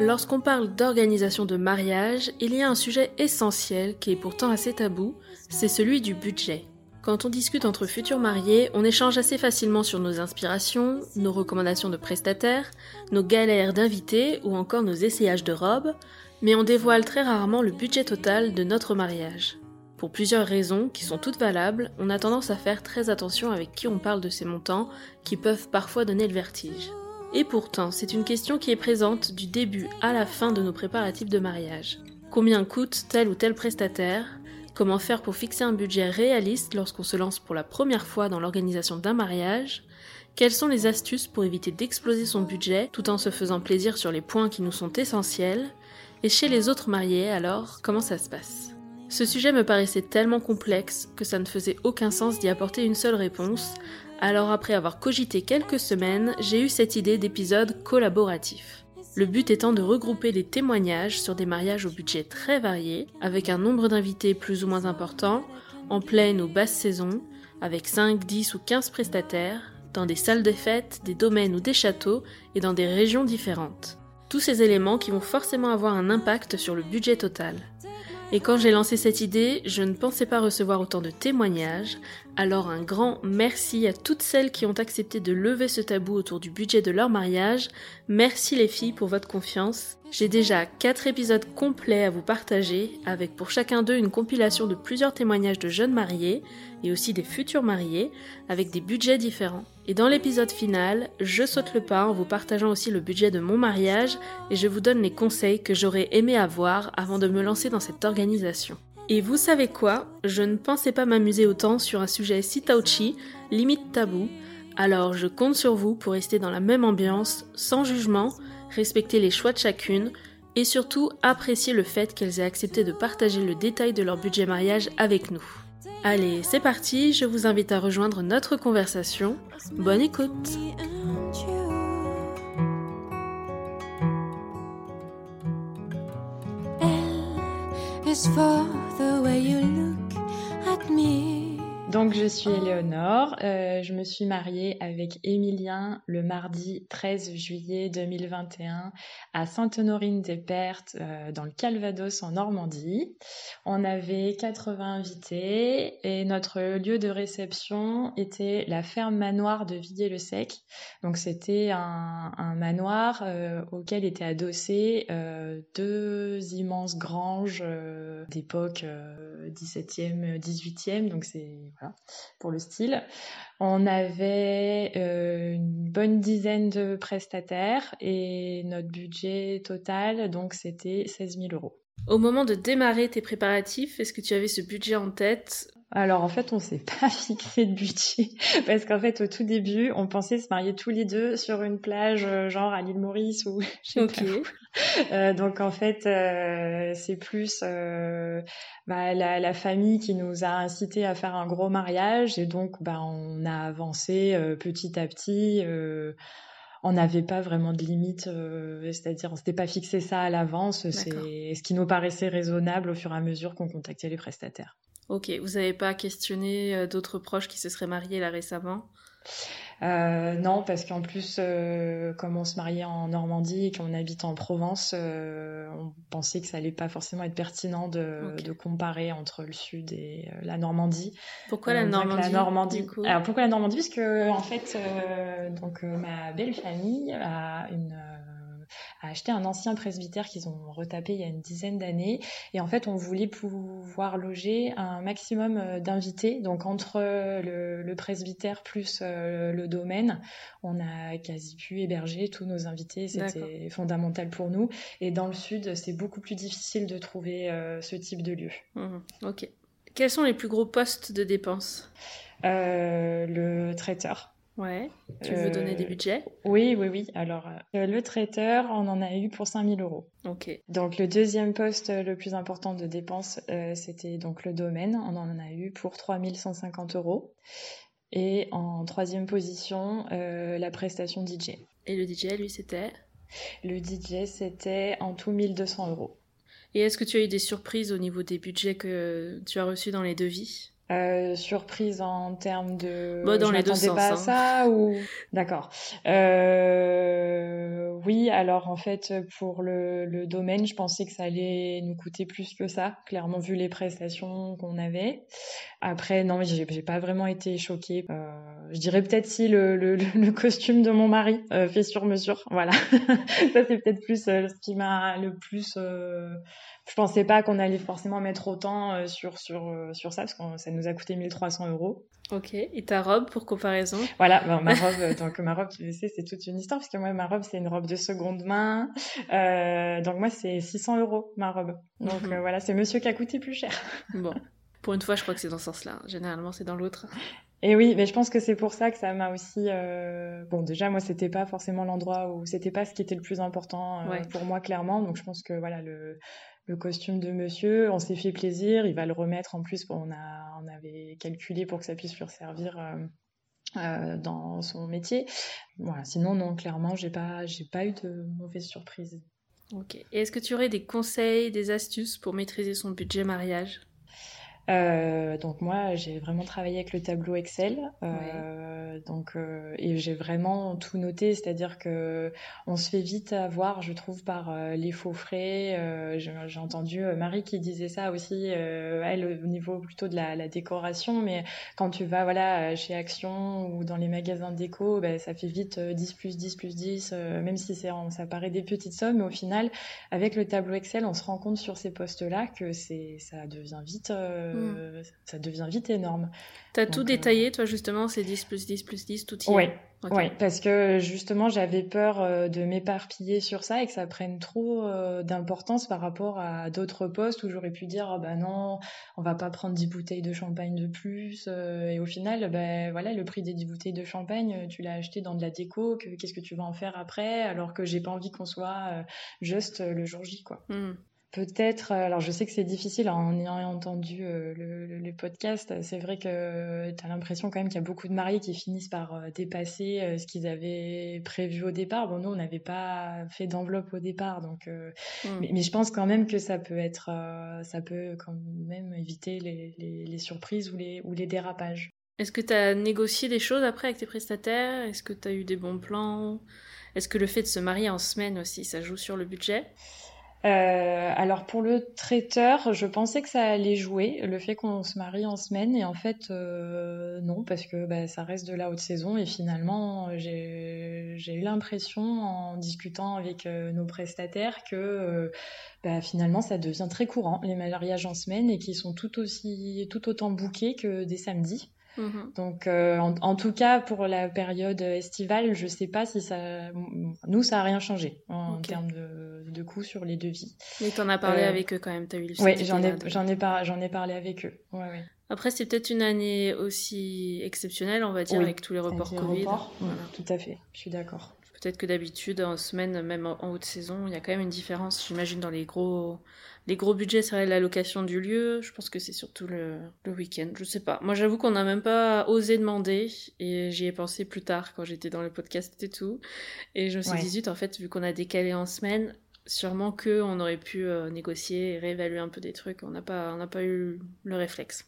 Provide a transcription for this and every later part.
Lorsqu'on parle d'organisation de mariage, il y a un sujet essentiel qui est pourtant assez tabou, c'est celui du budget. Quand on discute entre futurs mariés, on échange assez facilement sur nos inspirations, nos recommandations de prestataires, nos galères d'invités ou encore nos essayages de robes, mais on dévoile très rarement le budget total de notre mariage. Pour plusieurs raisons qui sont toutes valables, on a tendance à faire très attention avec qui on parle de ces montants qui peuvent parfois donner le vertige. Et pourtant, c'est une question qui est présente du début à la fin de nos préparatifs de mariage. Combien coûte tel ou tel prestataire? Comment faire pour fixer un budget réaliste lorsqu'on se lance pour la première fois dans l'organisation d'un mariage? Quelles sont les astuces pour éviter d'exploser son budget tout en se faisant plaisir sur les points qui nous sont essentiels? Et chez les autres mariés, alors, comment ça se passe? Ce sujet me paraissait tellement complexe que ça ne faisait aucun sens d'y apporter une seule réponse, alors après avoir cogité quelques semaines, j'ai eu cette idée d'épisode collaboratif le but étant de regrouper des témoignages sur des mariages au budget très varié, avec un nombre d'invités plus ou moins important, en pleine ou basse saison, avec 5, 10 ou 15 prestataires, dans des salles de fête, des domaines ou des châteaux, et dans des régions différentes. Tous ces éléments qui vont forcément avoir un impact sur le budget total. Et quand j'ai lancé cette idée, je ne pensais pas recevoir autant de témoignages, alors un grand merci à toutes celles qui ont accepté de lever ce tabou autour du budget de leur mariage. Merci les filles pour votre confiance. J'ai déjà 4 épisodes complets à vous partager, avec pour chacun d'eux une compilation de plusieurs témoignages de jeunes mariés et aussi des futurs mariés, avec des budgets différents. Et dans l'épisode final, je saute le pas en vous partageant aussi le budget de mon mariage et je vous donne les conseils que j'aurais aimé avoir avant de me lancer dans cette organisation. Et vous savez quoi? Je ne pensais pas m'amuser autant sur un sujet si touchy, limite tabou, alors je compte sur vous pour rester dans la même ambiance, sans jugement, respecter les choix de chacune et surtout apprécier le fait qu'elles aient accepté de partager le détail de leur budget mariage avec nous. Allez, c'est parti, je vous invite à rejoindre notre conversation. Bonne écoute Donc je suis Éléonore, euh, je me suis mariée avec Émilien le mardi 13 juillet 2021 à Sainte-Honorine-des-Pertes euh, dans le Calvados en Normandie. On avait 80 invités et notre lieu de réception était la ferme manoir de Villiers-le-Sec. Donc c'était un, manoir euh, auquel étaient adossées deux immenses granges d'époque 17e, 18e. Donc c'est pour le style. On avait une bonne dizaine de prestataires et notre budget total, donc c'était 16 000 euros. Au moment de démarrer tes préparatifs, est-ce que tu avais ce budget en tête? Alors en fait, on s'est pas fixé de budget parce qu'en fait, au tout début, on pensait se marier tous les deux sur une plage, euh, genre à l'île Maurice ou je sais pas euh, donc en fait, euh, c'est plus bah, la, famille qui nous a incité à faire un gros mariage et donc bah, on a avancé petit à petit on n'avait pas vraiment de limite, c'est-à-dire on s'était pas fixé ça à l'avance, c'est ce qui nous paraissait raisonnable au fur et à mesure qu'on contactait les prestataires. Ok, vous n'avez pas questionné euh, d'autres proches qui se seraient mariés là récemment? Euh, non, parce qu'en plus, euh, comme on se mariait en Normandie et qu'on habite en Provence, on pensait que ça allait pas forcément être pertinent de, comparer entre le sud et la Normandie. Pourquoi la Normandie, la Normandie Alors pourquoi la Normandie? Parce que en fait, donc ma belle famille a une a acheté un ancien presbytère qu'ils ont retapé il y a une dizaine d'années. Et en fait, on voulait pouvoir loger un maximum euh, d'invités. Donc, entre le, presbytère plus euh, le domaine, on a quasi pu héberger tous nos invités. C'était fondamental pour nous. Et dans le sud, c'est beaucoup plus difficile de trouver euh, ce type de lieu. Mmh. ok. Quels sont les plus gros postes de dépenses? Le traiteur. Ouais. Tu veux donner des euh, budgets? Oui, oui, oui. Alors, euh, le traiteur, on en a eu pour 5000 euros. Ok. Donc, le deuxième poste le plus important de dépenses, euh, c'était donc le domaine. On en a eu pour 3150 euros. Et en troisième position, la prestation DJ. Et le DJ, lui, c'était? Le DJ, c'était en tout 1200 euros. Et est-ce que tu as eu des surprises au niveau des budgets que tu as reçus dans les devis? Euh, surprise en termes de bah, dans les deux sens, pas à hein. ça ou d'accord. Euh... oui alors en fait pour le, le, domaine je pensais que ça allait nous coûter plus que ça clairement vu les prestations qu'on avait. Après non j'ai pas vraiment été choquée. Euh, je dirais peut-être si le, le, le, costume de mon mari euh, fait sur mesure voilà. Ça c'est peut-être plus euh, ce qui m'a le plus je pensais pas qu'on allait forcément mettre autant euh, sur, sur, euh, sur ça, parce que ça nous a coûté 1300 euros. Ok, et ta robe pour comparaison? Voilà, ben, ma robe, euh, donc ma robe, tu sais, c'est toute une histoire, parce que moi, ma robe, c'est une robe de seconde main. Euh, donc moi, c'est 600 euros, ma robe. Donc mhm. voilà, c'est monsieur qui a coûté plus cher. bon, pour une fois, je crois que c'est dans ce sens-là. Généralement, c'est dans l'autre. Et oui, mais je pense que c'est pour ça que ça m'a aussi. Euh... Bon, déjà, moi, c'était pas forcément l'endroit où c'était pas ce qui était le plus important pour moi, clairement. Donc, je pense que voilà, le, le costume de monsieur, on s'est fait plaisir, il va le remettre en plus, on, a, avait calculé pour que ça puisse lui servir euh, euh, dans son métier. Sinon non, clairement, j'ai pas, pas eu de mauvaise surprise. Ok. Est-ce que tu aurais des conseils, des astuces pour maîtriser son budget mariage? Euh, donc moi, j'ai vraiment travaillé avec le tableau Excel, euh, donc euh, et j'ai vraiment tout noté, c'est-à-dire que on se fait vite avoir, je trouve, par euh, les faux frais. Euh, j'ai entendu Marie qui disait ça aussi, elle au niveau plutôt de la, la, décoration, mais quand tu vas voilà chez Action ou dans les magasins déco, ben, ça fait vite 10 plus 10 plus 10, même si c'est ça paraît des petites sommes, mais au final, avec le tableau Excel, on se rend compte sur ces postes-là que c'est ça devient vite Mm. ça devient vite énorme. T'as tout détaillé, toi, justement, c'est 10 plus 10 plus 10, tout y Oui, ouais, parce que justement, j'avais peur euh, de m'éparpiller sur ça et que ça prenne trop euh, d'importance par rapport à d'autres postes où j'aurais pu dire, ah bah non, on va pas prendre 10 bouteilles de champagne de plus. Euh, et au final, ben voilà, le prix des 10 bouteilles de champagne, tu l'as acheté dans de la déco, qu'est-ce que tu vas en faire après, alors que j'ai pas envie qu'on soit juste le jour J, quoi. Mm. Peut-être, euh, alors je sais que c'est difficile en ayant entendu euh, le, le, podcast, c'est vrai que tu as l'impression quand même qu'il y a beaucoup de mariés qui finissent par euh, dépasser ce qu'ils avaient prévu au départ. Bon, nous, on n'avait pas fait d'enveloppe au départ, donc, mm. mais, je pense quand même que ça peut être, ça peut quand même éviter les, les, les surprises ou les, ou les dérapages. Est-ce que tu as négocié des choses après avec tes prestataires? Est-ce que tu as eu des bons plans? Est-ce que le fait de se marier en semaine aussi, ça joue sur le budget? Euh, alors pour le traiteur, je pensais que ça allait jouer, le fait qu'on se marie en semaine, et en fait euh, non, parce que bah, ça reste de la haute saison, et finalement j'ai eu l'impression en discutant avec nos prestataires que bah, finalement ça devient très courant les mariages en semaine et qui sont tout aussi tout autant bouqués que des samedis. Mhm. Donc, euh, en, tout cas, pour la période estivale, je sais pas si ça. Nous, ça a rien changé en, termes de, de coûts sur les devis. Mais en as parlé euh, avec eux quand même, as eu le Oui, j'en ai, j'en ai, pas, j'en ai parlé avec eux. Ouais, ouais. Après, c'est peut-être une année aussi exceptionnelle, on va dire, avec tous les reports Covid. Voilà. Tout à fait, je suis d'accord. Peut-être que d'habitude, en semaine, même en haute saison, il y a quand même une différence, j'imagine, dans les gros les gros budgets, c'est la location du lieu. Je pense que c'est surtout le, le week-end. Je sais pas. Moi, j'avoue qu'on n'a même pas osé demander. Et j'y ai pensé plus tard quand j'étais dans le podcast et tout. Et je me suis dit, en fait, vu qu'on a décalé en semaine, sûrement qu'on aurait pu euh, négocier et réévaluer un peu des trucs. On n'a pas, on pas eu le réflexe.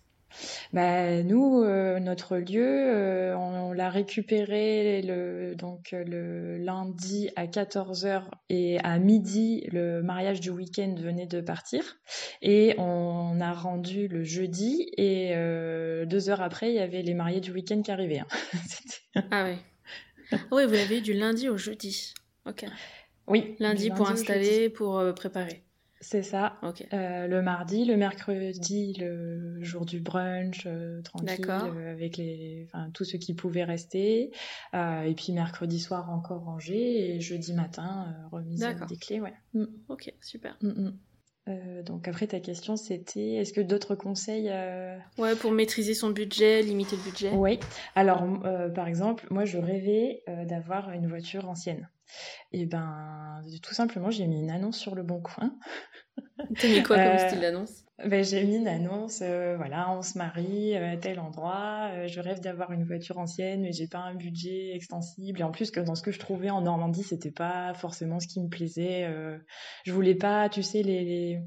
Bah, nous, euh, notre lieu, euh, on, l'a récupéré le, donc, le lundi à 14h et à midi, le mariage du week-end venait de partir. Et on a rendu le jeudi et euh, deux heures après, il y avait les mariés du week-end qui arrivaient. Hein. ah oui. oui, vous l'avez eu du lundi au jeudi. Ok. Oui. Lundi, pour installer, pour préparer. C'est ça. Euh, le mardi, le mercredi, le jour du brunch, euh, tranquille, euh, avec les, enfin, tous ceux qui pouvaient rester. et puis mercredi soir encore rangé et jeudi matin remise des clés. Ouais. Mm. Ok, super. Mm, mm. donc après ta question c'était est-ce que d'autres conseils Ouais pour maîtriser son budget, limiter le budget. Oui. Alors par exemple moi je rêvais d'avoir une voiture ancienne. Et ben, tout simplement, j'ai mis une annonce sur le bon coin. T'as mis quoi comme euh, style d'annonce? ben, J'ai mis une annonce, euh, voilà, on se marie euh, à tel endroit, je rêve d'avoir une voiture ancienne, mais j'ai pas un budget extensible. Et en plus, que dans ce que je trouvais en Normandie, c'était pas forcément ce qui me plaisait. je voulais pas, tu sais, les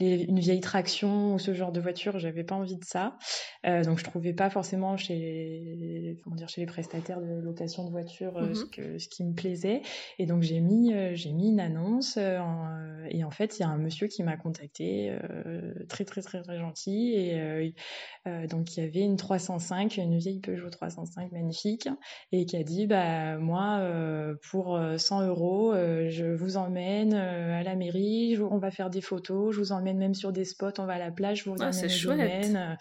une vieille traction ou ce genre de voiture, j'avais pas envie de ça. Euh, donc je trouvais pas forcément chez comment dire chez les prestataires de location de voitures euh, ce, mhm. que, ce qui me plaisait. Et donc j'ai mis euh, j'ai mis une annonce et en fait il y a un monsieur qui m'a contacté très très très très gentil et donc il y avait une 305 une vieille Peugeot 305 magnifique et qui a dit bah moi pour 100 euros je vous emmène à la mairie on va faire des photos je vous emmène même sur des spots, on va à la plage, vous ah, c'est chouette. Euh,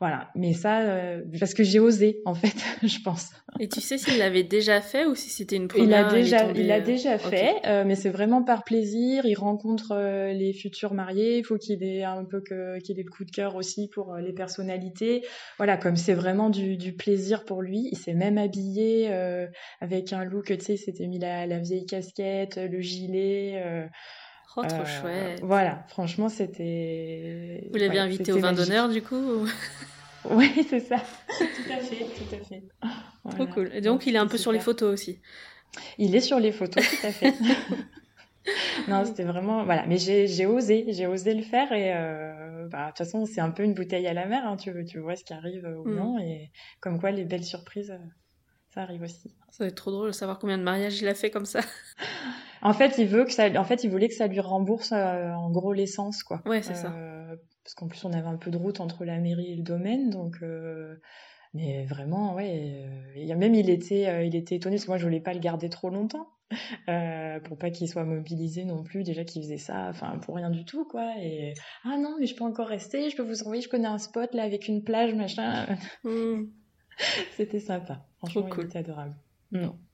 voilà, mais ça, euh, parce que j'ai osé, en fait, je pense. Et tu sais s'il l'avait déjà fait ou si c'était une première Il a déjà, il a déjà fait, euh, mais c'est vraiment par plaisir. Il rencontre les futurs mariés. Il faut qu'il ait un peu que qu'il ait le coup de cœur aussi pour les personnalités. Voilà, comme c'est vraiment du, du, plaisir pour lui. Il s'est même habillé avec un look, tu sais, il s'était mis la, la, vieille casquette, le gilet. Oh, trop euh, chouette. Voilà, franchement, c'était. Vous l'avez invité au vin d'honneur, du coup Oui, c'est ça. tout à fait, tout à fait. Trop cool. Et donc, il est un peu sur les photos aussi. Il est sur les photos, tout à fait. non, c'était vraiment voilà. Mais j'ai osé, j'ai osé le faire et euh, bah, de toute façon c'est un peu une bouteille à la mer. Hein, tu, tu vois ce qui arrive ou mm. non et comme quoi les belles surprises, ça arrive aussi. Ça va être trop drôle de savoir combien de mariages il a fait comme ça. En fait, il veut que ça, en fait, il voulait que ça lui rembourse euh, en gros l'essence, quoi. Ouais, c'est ça. Euh, parce qu'en plus, on avait un peu de route entre la mairie et le domaine, donc. Euh, mais vraiment, ouais. Même, il était, il était étonné parce que moi, je voulais pas le garder trop longtemps. pour pas qu'il soit mobilisé non plus déjà qu'il faisait ça enfin pour rien du tout quoi et ah non mais je peux encore rester je peux vous envoyer je connais un spot là avec une plage machin mm. c'était sympa franchement cool. il était adorable non euh,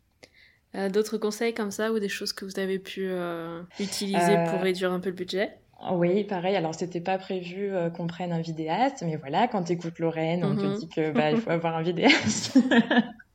d'autres conseils comme ça ou des choses que vous avez pu euh, utiliser pour euh, réduire un peu le budget? Oui, pareil. Alors, c'était pas prévu qu'on prenne un vidéaste, mais voilà, quand tu écoutes Lorraine, on te mhm. dit que bah, il faut avoir un vidéaste.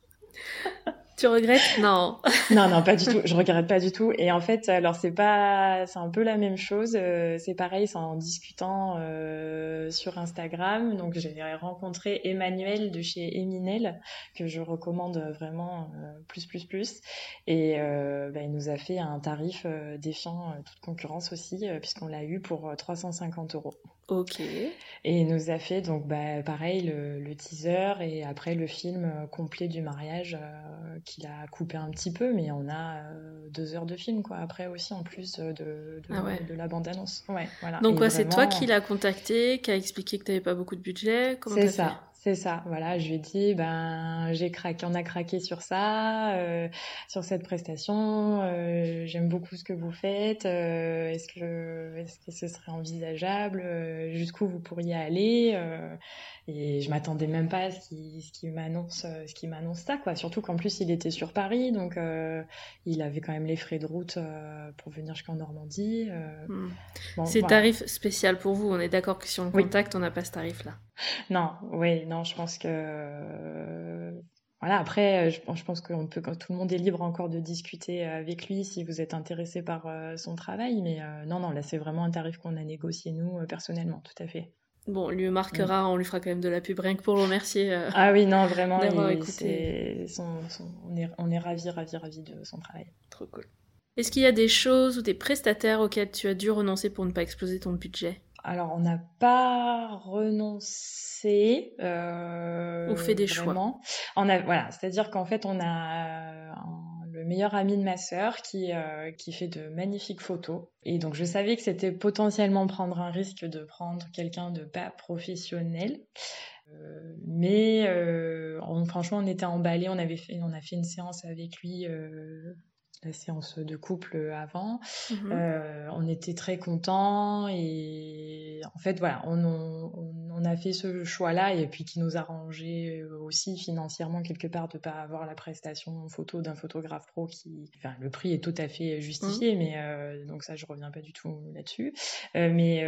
Tu regrettes? Non. non, non, pas du tout. Je regrette pas du tout. Et en fait, alors c'est pas, c'est un peu la même chose. Euh, c'est pareil, c'est en discutant euh, sur Instagram. Donc j'ai rencontré Emmanuel de chez Eminel que je recommande vraiment euh, plus, plus, plus. Et bah, il nous a fait un tarif défiant toute concurrence aussi, puisqu'on l'a eu pour 350 euros. Ok. Et il nous a fait donc bah, pareil le, teaser et après le film euh, complet du mariage euh, qu'il a coupé un petit peu, mais on a euh, deux heures de film quoi après aussi en plus de, de, ah la bande annonce. Ouais, voilà. Donc c'est toi qui l'as contacté, qui a expliqué que tu n'avais pas beaucoup de budget? C'est ça. C'est ça, voilà, je lui ai dit, ben, j'ai craqué, on a craqué sur ça, euh, sur cette prestation, euh, j'aime beaucoup ce que vous faites, euh, est-ce que, est-ce que ce serait envisageable, jusqu'où vous pourriez aller, et je m'attendais même pas à ce qu'il, ce qui m'annonce, ce qui m'annonce ça, quoi, surtout qu'en plus il était sur Paris, donc il avait quand même les frais de route pour venir jusqu'en Normandie. Hmm. C'est tarif spécial pour vous, on est d'accord que si on le contacte, on n'a pas ce tarif-là. Non, oui, non, je pense que voilà. Après, je, pense que peut, tout le monde est libre encore de discuter avec lui si vous êtes intéressé par euh, son travail. Mais euh, non, non, là, c'est vraiment un tarif qu'on a négocié nous euh, personnellement, tout à fait. Bon, lui marquera, on lui fera quand même de la pub rien que pour le remercier. ah oui, non, vraiment, il, on est, on est ravis, ravis, ravis de son travail. Trop cool. Est-ce qu'il y a des choses ou des prestataires auxquels tu as dû renoncer pour ne pas exploser ton budget? Alors, on n'a pas renoncé. Euh, on fait des choix. On a, voilà, c'est-à-dire qu'en fait, on a le meilleur ami de ma sœur qui, euh, qui fait de magnifiques photos. Et donc, je savais que c'était potentiellement prendre un risque de prendre quelqu'un de pas professionnel. Euh, mais franchement, on était emballés. On avait fait, on a fait une séance avec lui la séance de couple avant. Mhm. Euh, on était très contents et en fait voilà, on, on, a fait ce choix-là et puis qui nous a arrangé aussi financièrement quelque part de pas avoir la prestation photo d'un photographe pro qui, enfin le prix est tout à fait justifié, mhm. mais euh, donc ça je reviens pas du tout là-dessus. Euh, mais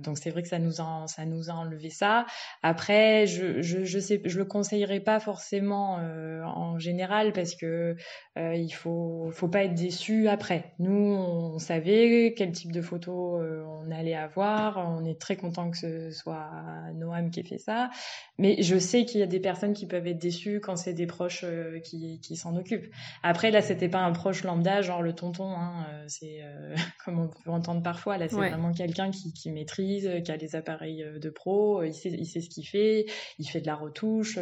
donc c'est vrai que ça nous a ça nous a enlevé ça. Après je je, je sais je le conseillerais pas forcément en général parce que il faut faut pas être déçu après. Nous, on savait quel type de photo euh, on allait avoir. On très content que ce soit Noam qui ait fait ça. Mais je sais qu'il y a des personnes qui peuvent être déçues quand c'est des proches euh, qui, qui s'en occupent. Après, là, c'était pas un proche lambda, genre le tonton. Hein, euh, c'est comme on peut entendre parfois. Là, c'est vraiment quelqu'un qui, qui, maîtrise, qui a les appareils de pro. Il sait, il sait ce qu'il fait. Il fait de la retouche.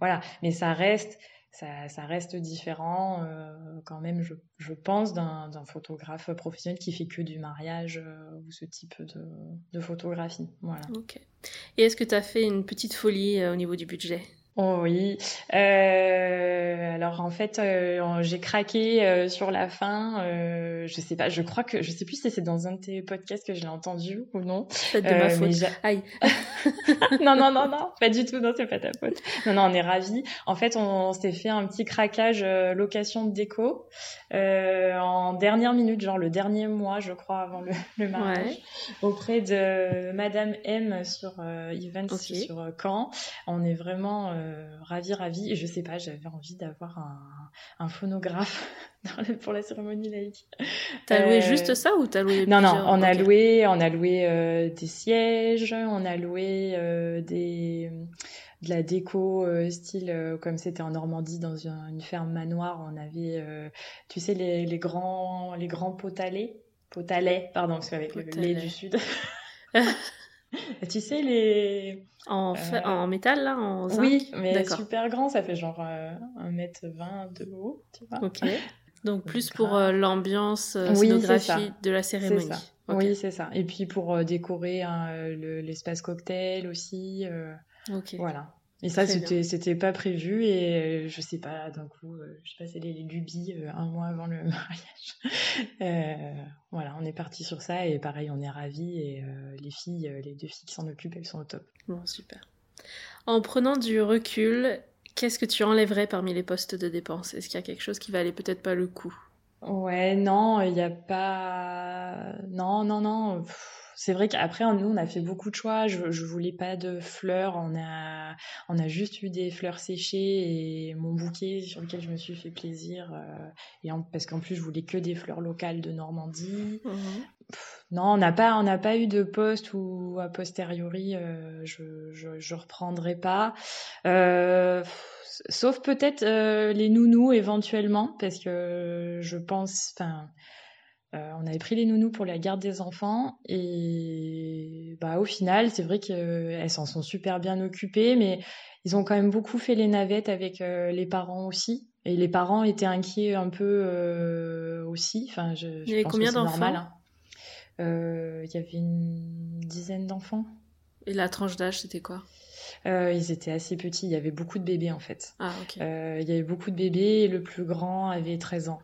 voilà. Mais ça reste ça, reste différent euh, quand même, je, pense, d'un photographe professionnel qui fait que du mariage euh, ou ce type de, de photographie. Voilà. Ok. Et est-ce que tu as fait une petite folie euh, au niveau du budget? Oh oui. Euh, alors en fait, euh, j'ai craqué euh, sur la fin. je sais pas. Je crois que je sais plus si c'est dans un de tes podcasts que je l'ai entendu ou non. C'est de ma faute. Aïe. non non non non, pas du tout. Non, c'est pas ta faute. Non non, on est ravis. En fait, on, s'est fait un petit craquage location de déco en dernière minute, genre le dernier mois, je crois, avant le, le mariage, auprès de Madame M sur Events sur Caen. On est vraiment euh, ravi, ravi. Et je sais pas, j'avais envie d'avoir un, phonographe pour la cérémonie laïque. T'as loué euh, juste ça ou t'as loué Non, non, on a loué, on a loué euh, des sièges, on a loué des de la déco style comme c'était en Normandie dans une, ferme manoir on avait tu sais les, les grands les grands potalets? Potalets pardon parce qu'avec le lait du sud tu sais, les. En, euh, en métal, là en zinc? Oui, mais super grand, ça fait genre 1m20 euh, de haut, tu vois. Ok. Donc, plus pour euh, l'ambiance scénographie de la cérémonie. Oui, c'est ça. Et puis pour décorer hein, l'espace cocktail aussi. ok. Voilà. Et ça, c'était, c'était pas prévu et je sais pas, d'un coup, je sais pas, c'est les, les lubies un mois avant le mariage. Voilà, on est parti sur ça et pareil, on est ravis et euh, les filles, euh, les deux filles qui s'en occupent, elles sont au top. Bon, super. En prenant du recul, qu'est-ce que tu enlèverais parmi les postes de dépenses? Est-ce qu'il y a quelque chose qui valait peut-être pas le coup? Ouais, non, il n'y a pas. Non, non, non c'est vrai qu'après, nous, on a fait beaucoup de choix. Je, je voulais pas de fleurs. On a, on a juste eu des fleurs séchées et mon bouquet sur lequel je me suis fait plaisir. Euh, et parce qu'en plus, je voulais que des fleurs locales de Normandie. Mhm. non, on n'a pas, on n'a pas eu de poste ou a posteriori, euh, je, je, je, reprendrai pas. Euh, sauf peut-être les nounous éventuellement, parce que je pense, enfin euh, on avait pris les nounous pour la garde des enfants et bah au final c'est vrai qu'elles s'en sont super bien occupées mais ils ont quand même beaucoup fait les navettes avec euh, les parents aussi et les parents étaient inquiets un peu euh, aussi enfin je, il y avait combien d'enfants? hein. il y avait une dizaine d'enfants et la tranche d'âge c'était quoi? Ils étaient assez petits. Il y avait beaucoup de bébés en fait. Ah, il y avait beaucoup de bébés et le plus grand avait 13 ans.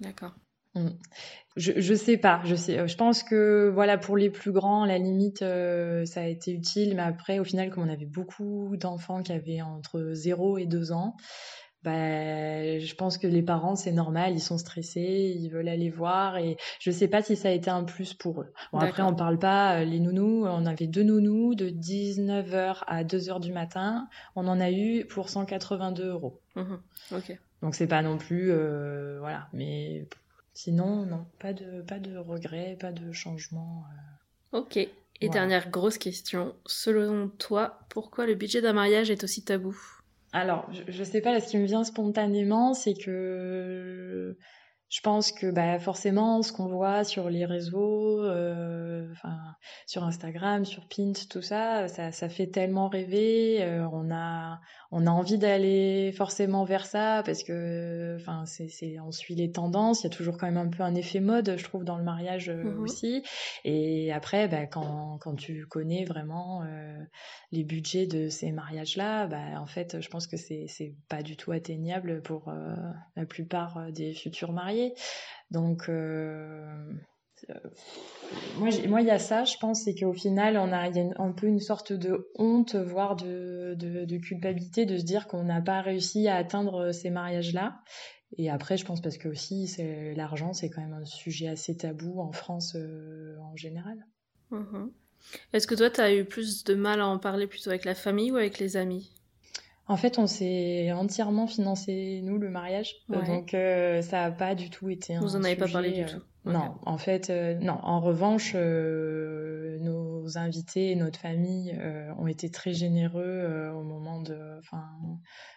D'accord. Mm. Je, je sais pas, je sais. Je pense que voilà pour les plus grands, la limite, ça a été utile, mais après, au final, comme on avait beaucoup d'enfants qui avaient entre 0 et 2 ans, bah, je pense que les parents, c'est normal, ils sont stressés, ils veulent aller voir et je sais pas si ça a été un plus pour eux. Bon, après, on parle pas, euh, les nounous, on avait deux nounous de 19h à 2h du matin, on en a eu pour 182 euros. Mmh ok. Donc c'est pas non plus, euh, voilà, mais sinon, non, pas de, pas de regrets, pas de changement. Euh. Ok. Et dernière grosse question, selon toi, pourquoi le budget d'un mariage est aussi tabou? Alors, je, ne sais pas, ce qui me vient spontanément, c'est que je pense que bah, forcément, ce qu'on voit sur les réseaux, euh, sur Instagram, sur Pint, tout ça, ça, fait tellement rêver. Euh, on a, on a envie d'aller forcément vers ça parce que, enfin, c'est, on suit les tendances. Il y a toujours quand même un peu un effet mode, je trouve, dans le mariage euh, mmh aussi. Et après, bah, quand, quand tu connais vraiment les budgets de ces mariages-là, bah, en fait, je pense que c'est, c'est pas du tout atteignable pour la plupart des futurs mariés. Donc, euh, moi, il y a ça, je pense, c'est qu'au final, on a, il y a un peu une sorte de honte, voire de, culpabilité, de se dire qu'on n'a pas réussi à atteindre ces mariages-là. Et après, je pense parce que aussi, c'est l'argent, c'est quand même un sujet assez tabou en France euh, en général. Mhm. Est-ce que toi, tu as eu plus de mal à en parler plutôt avec la famille ou avec les amis? En fait, on s'est entièrement financé, nous, le mariage. Donc, euh, ça n'a pas du tout été un Vous en avez pas parlé du euh, tout Non, en fait, euh, non. En revanche, nos invités et notre famille ont été très généreux au moment de... Enfin,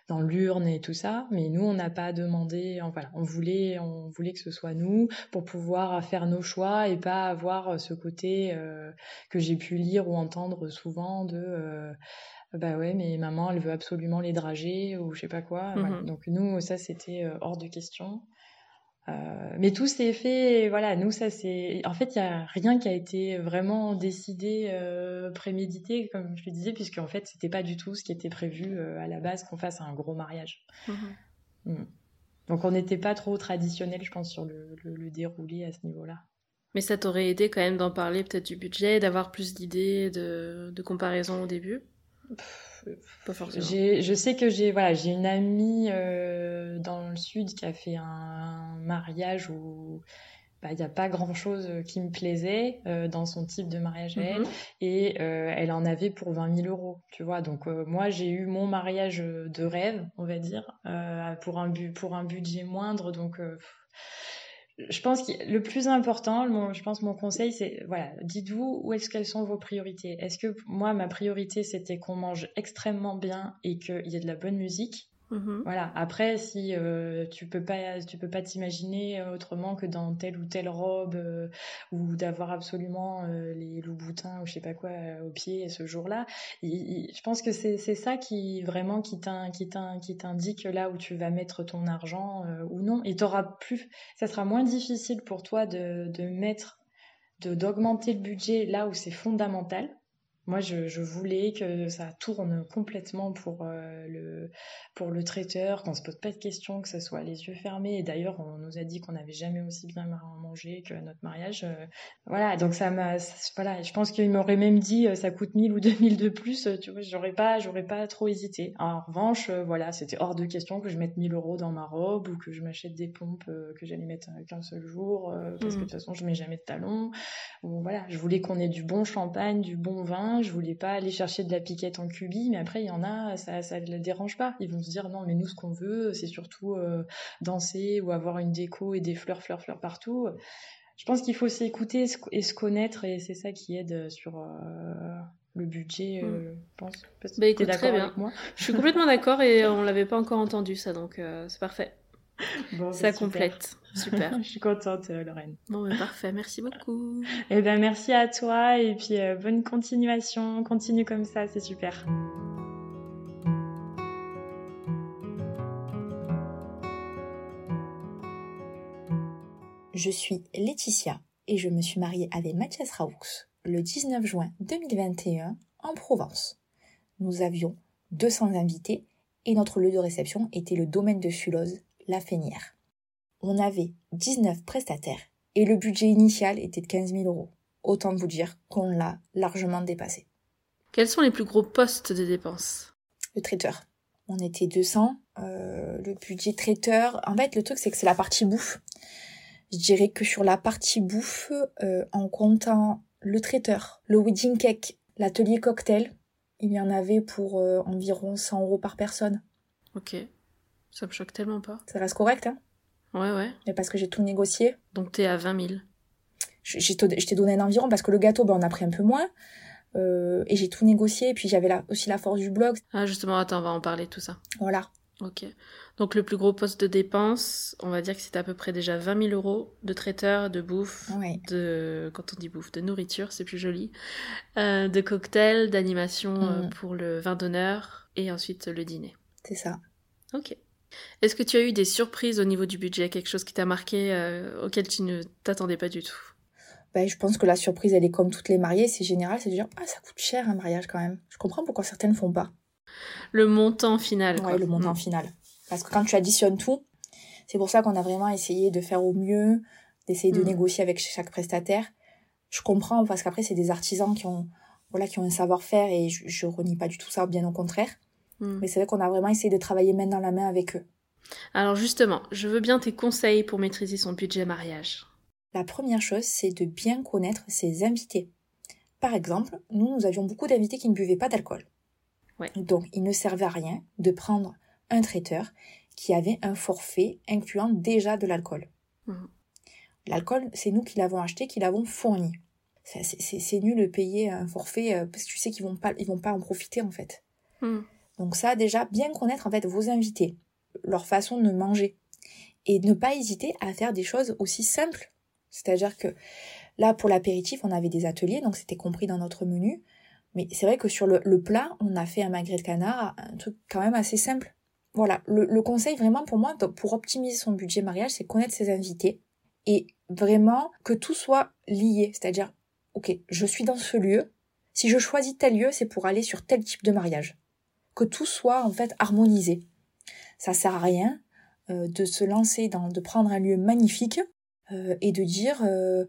dans l'urne et tout ça. Mais nous, on n'a pas demandé... Voilà, on voulait, on voulait que ce soit nous pour pouvoir faire nos choix et pas avoir ce côté que j'ai pu lire ou entendre souvent de bah ouais, mais maman, elle veut absolument les drager ou je sais pas quoi. Mmh Donc nous, ça, c'était euh, hors de question. Euh, mais tout s'est fait, voilà, nous, ça c'est. En fait, il n'y a rien qui a été vraiment décidé, euh, prémédité, comme je le disais, puisque en fait, c'était pas du tout ce qui était prévu à la base qu'on fasse un gros mariage. Mmh mmh. Donc on n'était pas trop traditionnel, je pense, sur le, le déroulé à ce niveau-là. Mais ça t'aurait aidé quand même d'en parler peut-être du budget, d'avoir plus d'idées, de, de comparaison au début? Pas forcément. Je sais que j'ai voilà, j'ai une amie euh, dans le sud qui a fait un mariage où bah, il n'y a pas grand chose qui me plaisait euh, dans son type de mariage elle mhm. et euh, elle en avait pour 20 000 euros tu vois donc moi j'ai eu mon mariage de rêve on va dire pour un pour un budget moindre donc je pense que le plus important, je pense mon conseil, c'est voilà, dites-vous où est-ce qu'elles sont vos priorités. Est-ce que moi, ma priorité, c'était qu'on mange extrêmement bien et qu'il y ait de la bonne musique? Mhm. Voilà. Après, si euh, tu peux pas, tu peux pas t'imaginer autrement que dans telle ou telle robe euh, ou d'avoir absolument euh, les loups-boutins ou je sais pas quoi au pied ce jour-là. Je pense que c'est ça qui vraiment qui t'indique là où tu vas mettre ton argent ou non. Et t'auras plus, ça sera moins difficile pour toi de, de mettre, d'augmenter le budget là où c'est fondamental moi, je, je, voulais que ça tourne complètement pour, euh, le, pour le traiteur, qu'on se pose pas de questions, que ce soit les yeux fermés. Et d'ailleurs, on nous a dit qu'on n'avait jamais aussi bien mangé que notre mariage. Euh, voilà, donc ça m'a. Voilà, je pense qu'il m'aurait même dit euh, ça coûte 1000 ou 2000 de plus. Tu vois, j'aurais pas, j'aurais pas trop hésité. En revanche, voilà, c'était hors de question que je mette 1000 euros dans ma robe ou que je m'achète des pompes que j'allais mettre qu'un seul jour parce que de mmh. toute façon, je mets jamais de talons. Ou, voilà, je voulais qu'on ait du bon champagne, du bon vin je voulais pas aller chercher de la piquette en cubi, mais après il y en a, ça ça le dérange pas. Ils vont se dire non, mais nous ce qu'on veut, c'est surtout euh, danser ou avoir une déco et des fleurs, fleurs, fleurs partout. Je pense qu'il faut s'écouter et se connaître et c'est ça qui aide sur euh, le budget, euh, hmm. je pense. Bah, écoute, très bien. moi je suis complètement d'accord et on l'avait pas encore entendu ça, donc c'est parfait. Bon, ça bah, complète. Super. je suis contente, euh, Lorraine. Bon, mais parfait. Merci beaucoup. Eh ben, merci à toi et puis euh, bonne continuation. Continue comme ça, c'est super. Je suis Laetitia et je me suis mariée avec Mathias Raoux le 19 juin 2021 en Provence. Nous avions 200 invités et notre lieu de réception était le domaine de Sulose, la Fénière. On avait 19 prestataires et le budget initial était de 15 000 euros. Autant vous dire qu'on l'a largement dépassé. Quels sont les plus gros postes de dépenses? Le traiteur. On était 200. Euh, le budget traiteur, en fait, le truc, c'est que c'est la partie bouffe. Je dirais que sur la partie bouffe, euh, en comptant le traiteur, le wedding cake, l'atelier cocktail, il y en avait pour euh, environ 100 euros par personne. Ok. Ça me choque tellement pas. Ça reste correct, hein Ouais, ouais. Mais parce que j'ai tout négocié. Donc t'es à 20 000. Je je t'ai donné un environ parce que le gâteau, ben, on a pris un peu moins. Euh, et j'ai tout négocié. Et puis j'avais là aussi la force du blog. Ah, justement, attends, on va en parler tout ça. Voilà. Ok. Donc le plus gros poste de dépense, on va dire que c'était à peu près déjà 20 000 euros de traiteur, de bouffe, Ouais. de quand on dit bouffe, de nourriture, c'est plus joli, euh, de cocktail, d'animation euh, Mm. pour le vin d'honneur et ensuite le dîner. C'est ça. Ok. Est-ce que tu as eu des surprises au niveau du budget, quelque chose qui t'a marqué, euh, auquel tu ne t'attendais pas du tout? Ben, je pense que la surprise, elle est comme toutes les mariées. C'est général, c'est de dire, ah, ça coûte cher un mariage quand même. Je comprends pourquoi certaines font pas. Le montant final. Ouais, le montant Mm. final. Parce que quand tu additionnes tout, c'est pour ça qu'on a vraiment essayé de faire au mieux, d'essayer de Mm. négocier avec chaque prestataire. Je comprends parce qu'après c'est des artisans qui ont voilà qui ont un savoir-faire et je, je renie pas du tout ça, bien au contraire. Mm. Mais c'est vrai qu'on a vraiment essayé de travailler main dans la main avec eux. Alors justement, je veux bien tes conseils pour maîtriser son budget mariage. La première chose, c'est de bien connaître ses invités. Par exemple, nous, nous avions beaucoup d'invités qui ne buvaient pas d'alcool. Ouais. Donc, il ne servait à rien de prendre un traiteur qui avait un forfait incluant déjà de l'alcool. Mhm. L'alcool, c'est nous qui l'avons acheté, qui l'avons fourni. C'est- nul de payer un forfait euh, parce que tu sais qu'ils vont pas, ils vont pas en profiter en fait. Mm. Donc ça, déjà, bien connaître en fait vos invités, leur façon de manger. Et ne pas hésiter à faire des choses aussi simples. C'est-à-dire que là, pour l'apéritif, on avait des ateliers, donc c'était compris dans notre menu. Mais c'est vrai que sur le, plat, on a fait un magret de canard, un truc quand même assez simple. Voilà, le, le conseil vraiment pour moi, pour optimiser son budget mariage, c'est connaître ses invités et vraiment que tout soit lié. C'est-à-dire, ok, je suis dans ce lieu, si je choisis tel lieu, c'est pour aller sur tel type de mariage que tout soit en fait harmonisé. Ça sert à rien euh, de se lancer dans, de prendre un lieu magnifique euh, et de dire euh,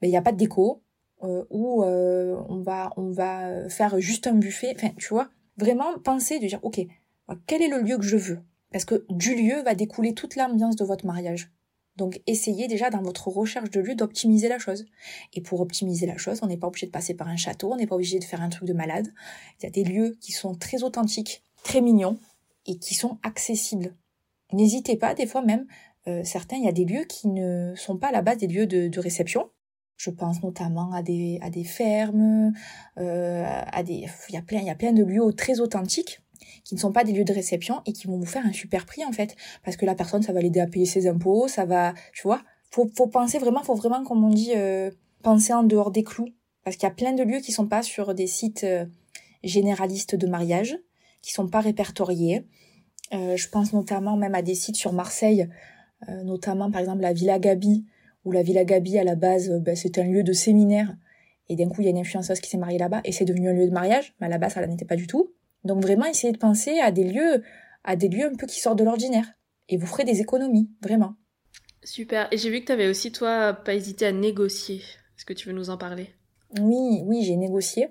ben, il n'y a pas de déco euh, ou euh, on va on va faire juste un buffet. Enfin, tu vois, vraiment penser de dire ok, quel est le lieu que je veux? Parce que du lieu va découler toute l'ambiance de votre mariage. Donc essayez déjà dans votre recherche de lieu d'optimiser la chose. Et pour optimiser la chose, on n'est pas obligé de passer par un château, on n'est pas obligé de faire un truc de malade. Il y a des lieux qui sont très authentiques, très mignons et qui sont accessibles. N'hésitez pas, des fois même, euh, certains, il y a des lieux qui ne sont pas à la base des lieux de, réception. Je pense notamment à des, à des fermes, euh, à des, il y a plein, il y a plein de lieux très authentiques qui ne sont pas des lieux de réception et qui vont vous faire un super prix en fait. Parce que la personne ça va l'aider à payer ses impôts ça va tu vois. Faut faut penser vraiment faut vraiment comme on dit euh, penser en dehors des clous. Parce qu'il y a plein de lieux qui sont pas sur des sites euh, généralistes de mariage qui sont pas répertoriés. Euh, je pense notamment même à des sites sur Marseille notamment par exemple la Villa Gabi où la Villa Gabi à la base ben, c'est un lieu de séminaire. Et d'un coup il y a une influenceuse qui s'est mariée là-bas et c'est devenu un lieu de mariage. Mais à la base ça n'était pas du tout donc vraiment essayez de penser à des lieux à des lieux un peu qui sortent de l'ordinaire. Et vous ferez des économies vraiment. Super. Et j'ai vu que tu avais aussi, toi, pas hésité à négocier. Est-ce que tu veux nous en parler? Oui oui j'ai négocié.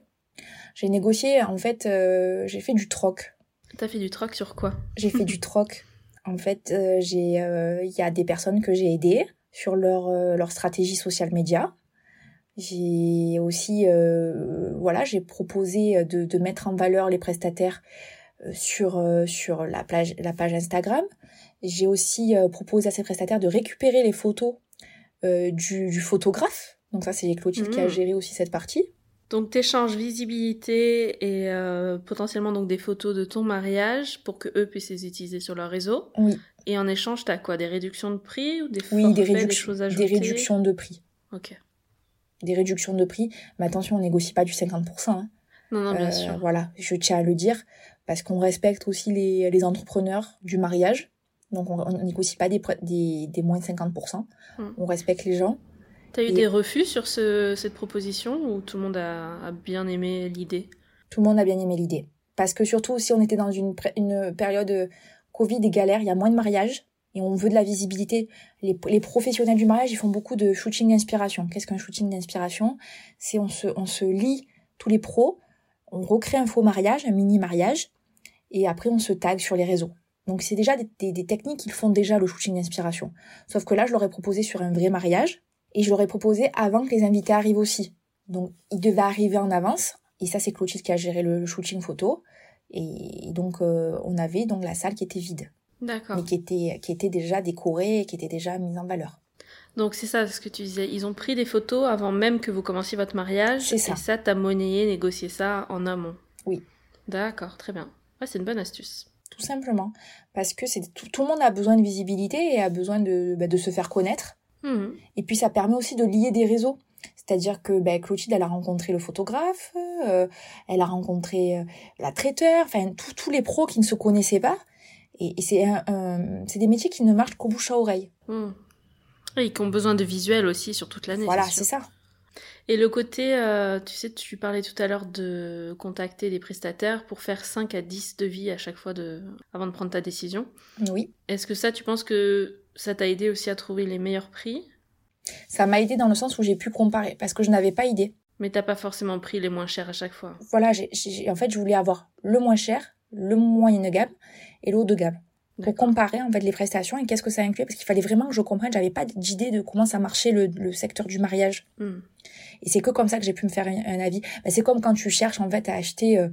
J'ai négocié en fait euh, j'ai fait du troc. T'as fait du troc sur quoi? J'ai fait du troc. En fait euh, j'ai euh, il y a des personnes que j'ai aidées sur leur leur stratégie social média j'ai aussi euh, voilà j'ai proposé de, de mettre en valeur les prestataires euh, sur euh, sur la page la page Instagram. J'ai aussi euh, proposé à ces prestataires de récupérer les photos euh, du, du photographe. Donc ça c'est Clotilde qui a Mhm. géré aussi cette partie. Donc t'échanges visibilité et euh, potentiellement donc des photos de ton mariage pour que eux puissent les utiliser sur leur réseau. oui. Et en échange, t'as quoi? Des réductions de prix ou des oui forfaits, des des réductions choses des ajoutées réductions de prix. Ok. Des réductions de prix mais attention on négocie pas du 50% hein. Non, non, bien Euh, sûr. Voilà, je tiens à le dire, parce qu'on respecte aussi les, les entrepreneurs du mariage. Donc, on on négocie pas des, des, des moins de 50%. Mm. On respecte les gens. T'as eu et- des refus sur ce, cette proposition ou tout le monde a, a bien aimé l'idée? Tout le monde a bien aimé l'idée. Parce que surtout, si on était dans une, une période euh, Covid et galère, il y a moins de mariages et on veut de la visibilité. Les, professionnels du mariage, ils font beaucoup de shooting d'inspiration. Qu'est-ce qu'un shooting d'inspiration? C'est on se, on se lie tous les pros, on recrée un faux mariage, un mini mariage, et après on se tag sur les réseaux. Donc c'est déjà des, techniques qui font déjà le shooting d'inspiration. Sauf que là, je l'aurais proposé sur un vrai mariage, et je l'aurais proposé avant que les invités arrivent aussi. Donc il devait arriver en avance, et ça c'est Clotilde qui a géré le, shooting photo. Et donc euh, on avait donc la salle qui était vide. D'accord. Mais qui était, qui déjà décorée, qui était déjà mise en valeur. Donc c'est ça ce que tu disais. Ils ont pris des photos avant même que vous commenciez votre mariage. C'est ça. Et ça, t'as monnayé, négocié ça en amont. Oui. D'accord, très bien. Ouais, c'est une bonne astuce. Tout simplement. Parce que c'est tout, tout, le monde a besoin de visibilité et a besoin de, bah, de se faire connaître. Mmh. Et puis ça permet aussi de lier des réseaux. C'est-à-dire que bah, Clotilde, elle a rencontré le photographe, euh, elle a rencontré euh, la traiteur, enfin tous les pros qui ne se connaissaient pas. Et, et c'est des métiers qui ne marchent qu'au bouche à oreille. Mmh. Et qui ont besoin de visuels aussi sur toute l'année. Voilà, c'est ça. Et le côté, euh, tu sais, tu parlais tout à l'heure de contacter des prestataires pour faire 5 à 10 devis à chaque fois de... avant de prendre ta décision. Oui. Est-ce que ça, tu penses que ça t'a aidé aussi à trouver les meilleurs prix? Ça m'a aidé dans le sens où j'ai pu comparer, parce que je n'avais pas idée. Mais t'as pas forcément pris les moins chers à chaque fois? Voilà, j'ai, en fait, je voulais avoir le moins cher, le moyen gamme et l'eau de gamme. Pour comparer en fait les prestations et qu'est-ce que ça incluait parce qu'il fallait vraiment que je comprenne j'avais pas d'idée de comment ça marchait le, le secteur du mariage. Mm. et c'est que comme ça que j'ai pu me faire un, un avis. Bah, c'est comme quand tu cherches en fait à acheter euh,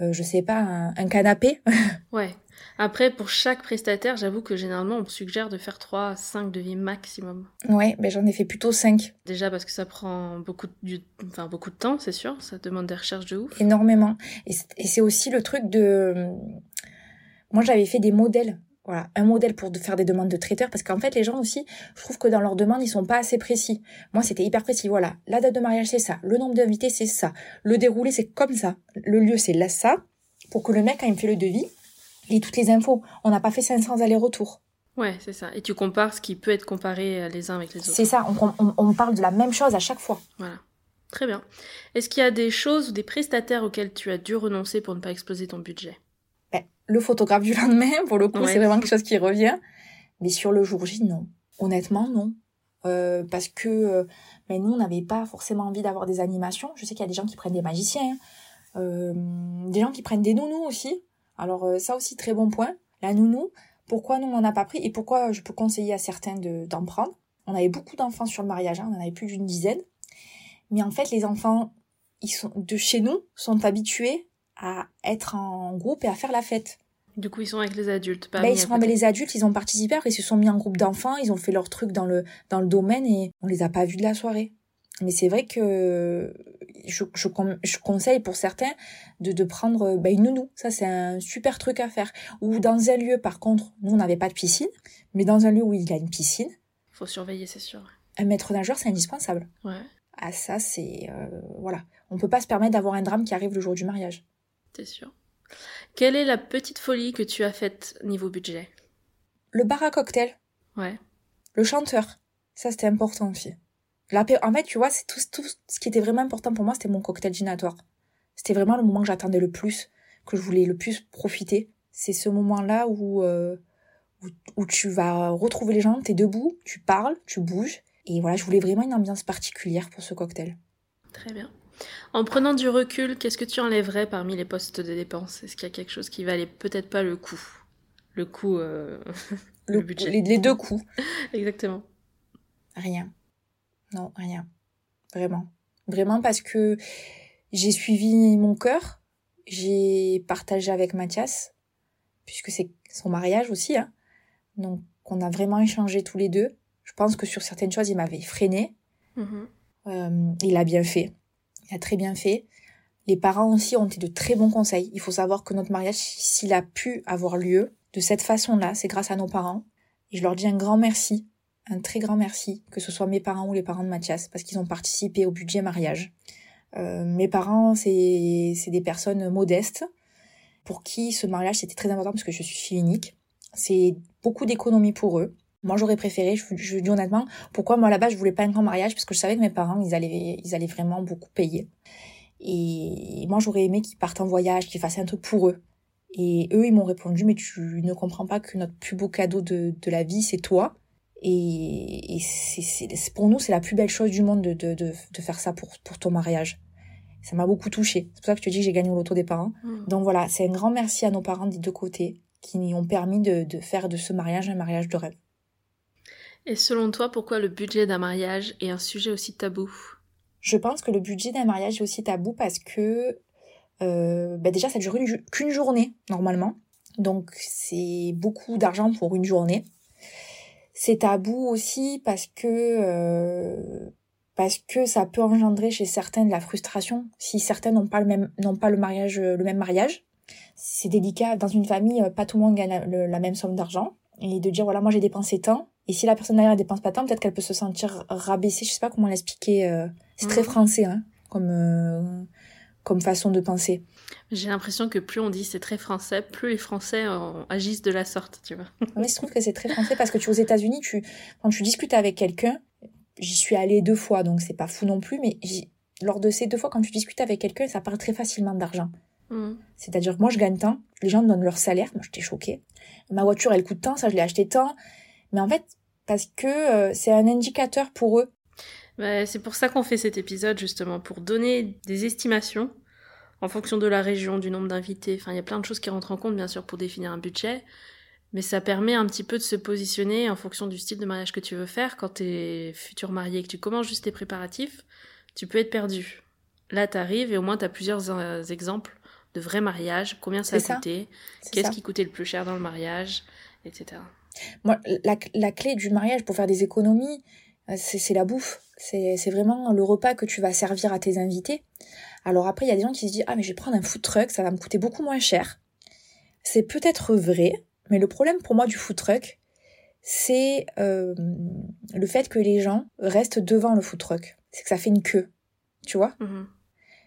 euh, je sais pas un, un canapé. Ouais. Après pour chaque prestataire j'avoue que généralement on me suggère de faire 3 à 5 devis maximum. Ouais ben j'en ai fait plutôt 5 déjà parce que ça prend beaucoup de, enfin, beaucoup de temps c'est sûr. Ça demande des recherches de ouf. Énormément. Et c'est aussi le truc de moi, j'avais fait des modèles. Voilà, un modèle pour faire des demandes de traiteurs parce qu'en fait, les gens aussi, je trouve que dans leurs demandes, ils sont pas assez précis. Moi, c'était hyper précis. Voilà, la date de mariage, c'est ça. Le nombre d'invités, c'est ça. Le déroulé, c'est comme ça. Le lieu, c'est là, ça. Pour que le mec, quand il me fait le devis, il ait toutes les infos. On n'a pas fait 500 allers-retours. Ouais, c'est ça. Et tu compares ce qui peut être comparé euh, les uns avec les autres. C'est ça. On, on, on parle de la même chose à chaque fois. Voilà. Très bien. Est-ce qu'il y a des choses ou des prestataires auxquels tu as dû renoncer pour ne pas exploser ton budget? Le photographe du lendemain, pour le coup, c'est vraiment quelque chose qui revient. Mais sur le jour J, non. Honnêtement, non. Euh, parce que euh, mais nous, on n'avait pas forcément envie d'avoir des animations. Je sais qu'il y a des gens qui prennent des magiciens, hein. euh, des gens qui prennent des nounous aussi. Alors euh, ça aussi, très bon point. La nounou, pourquoi nous, on n'en a pas pris et pourquoi je peux conseiller à certains d'en prendre? On avait beaucoup d'enfants sur le mariage, hein. on en avait plus d'une dizaine. Mais en fait, les enfants ils sont de chez nous sont habitués à être en groupe et à faire la fête. Du coup, ils sont avec les adultes. Pas ben, ils sont avec les adultes, ils ont participé, ils se sont mis en groupe d'enfants, ils ont fait leur truc dans le, dans le domaine et on les a pas vus de la soirée. Mais c'est vrai que je, je, je, conseille pour certains de, de prendre ben, une nounou. Ça, c'est un super truc à faire. Ou dans un lieu, par contre, nous, on n'avait pas de piscine, mais dans un lieu où il y a une piscine. Faut surveiller, c'est sûr. Un maître nageur, c'est indispensable. Ouais. Ah, ça, c'est... Euh, voilà. On peut pas se permettre d'avoir un drame qui arrive le jour du mariage. C'est sûr? Quelle est la petite folie que tu as faite niveau budget? Le bar à cocktail. Ouais. Le chanteur. Ça, c'était important aussi. La en fait, tu vois, c'est tout, tout ce qui était vraiment important pour moi, c'était mon cocktail ginatoire. C'était vraiment le moment que j'attendais le plus, que je voulais le plus profiter. C'est ce moment-là où, euh, où, où, tu vas retrouver les gens, t'es debout, tu parles, tu bouges. Et voilà, je voulais vraiment une ambiance particulière pour ce cocktail. Très bien. En prenant du recul, qu'est-ce que tu enlèverais parmi les postes de dépenses? Est-ce qu'il y a quelque chose qui valait peut-être pas le coup? Le coup, euh... le, budget. Les, deux coups. Exactement. Rien. Non, rien. Vraiment. Vraiment parce que j'ai suivi mon cœur. J'ai partagé avec Mathias, puisque c'est son mariage aussi. Hein. Donc, on a vraiment échangé tous les deux. Je pense que sur certaines choses, il m'avait freiné. Mm-hmm. Euh, il a bien fait. Il a très bien fait. Les parents aussi ont été de très bons conseils. Il faut savoir que notre mariage, s'il a pu avoir lieu de cette façon-là, c'est grâce à nos parents. Et je leur dis un grand merci, un très grand merci, que ce soit mes parents ou les parents de Mathias, parce qu'ils ont participé au budget mariage. Euh, mes parents, c'est des personnes modestes, pour qui ce mariage c'était très important parce que je suis fille unique. C'est beaucoup d'économies pour eux. Moi, j'aurais préféré, je, je dis honnêtement, pourquoi moi là-bas je voulais pas un grand mariage parce que je savais que mes parents ils allaient ils allaient vraiment beaucoup payer. Et moi, j'aurais aimé qu'ils partent en voyage, qu'ils fassent un truc pour eux. Et eux, ils m'ont répondu, mais tu ne comprends pas que notre plus beau cadeau de, de la vie, c'est toi. Et, et c'est, pour nous, c'est la plus belle chose du monde de, de, de, de faire ça pour, pour ton mariage. Ça m'a beaucoup touchée. C'est pour ça que je te dis que j'ai gagné au loto des parents. Mmh. Donc voilà, c'est un grand merci à nos parents des deux côtés qui nous ont permis de, de faire de ce mariage un mariage de rêve. Et selon toi, pourquoi le budget d'un mariage est un sujet aussi tabou? Je pense que le budget d'un mariage est aussi tabou parce que euh, bah déjà ça dure une- qu'une journée normalement. Donc c'est beaucoup d'argent pour une journée. C'est tabou aussi parce que euh, parce que ça peut engendrer chez certains de la frustration si certains n'ont pas le même pas le mariage le même mariage. C'est délicat dans une famille, pas tout le monde gagne la, la même somme d'argent et de dire voilà moi j'ai dépensé tant et si la personne derrière elle dépense pas tant peut-être qu'elle peut se sentir rabaissée. Je sais pas comment l'expliquer. euh, c'est très Mhm. français hein, comme euh, comme façon de penser. J'ai l'impression que plus on dit c'est très français, plus les Français euh, agissent de la sorte, tu vois. Mais je trouve que c'est très français parce que tu aux États-Unis, tu quand tu discutes avec quelqu'un, j'y suis allée deux fois donc c'est pas fou non plus, mais lors de ces deux fois quand tu discutes avec quelqu'un, ça parle très facilement d'argent. Mmh. C'est-à-dire que moi je gagne tant, les gens me donnent leur salaire, moi j'étais choquée. Ma voiture elle coûte tant, ça je l'ai acheté tant, mais en fait parce que euh, c'est un indicateur pour eux. Bah, c'est pour ça qu'on fait cet épisode, justement, pour donner des estimations en fonction de la région, du nombre d'invités. Enfin, il y a plein de choses qui rentrent en compte, bien sûr, pour définir un budget. Mais ça permet un petit peu de se positionner en fonction du style de mariage que tu veux faire. Quand t'es futur marié et que tu commences juste tes préparatifs, tu peux être perdu. Là, t'arrives et au moins t'as plusieurs euh, exemples de vrais mariages. Combien ça a coûté? Qu'est-ce qui coûtait le plus cher dans le mariage? Etc. Moi, la, la clé du mariage pour faire des économies, euh, c'est la bouffe. C'est vraiment le repas que tu vas servir à tes invités. Alors après, il y a des gens qui se disent Ah, mais je vais prendre un food truck, ça va me coûter beaucoup moins cher. C'est peut-être vrai, mais le problème pour moi du food truck, c'est euh, le fait que les gens restent devant le food truck. C'est que ça fait une queue. Tu vois? Mhm.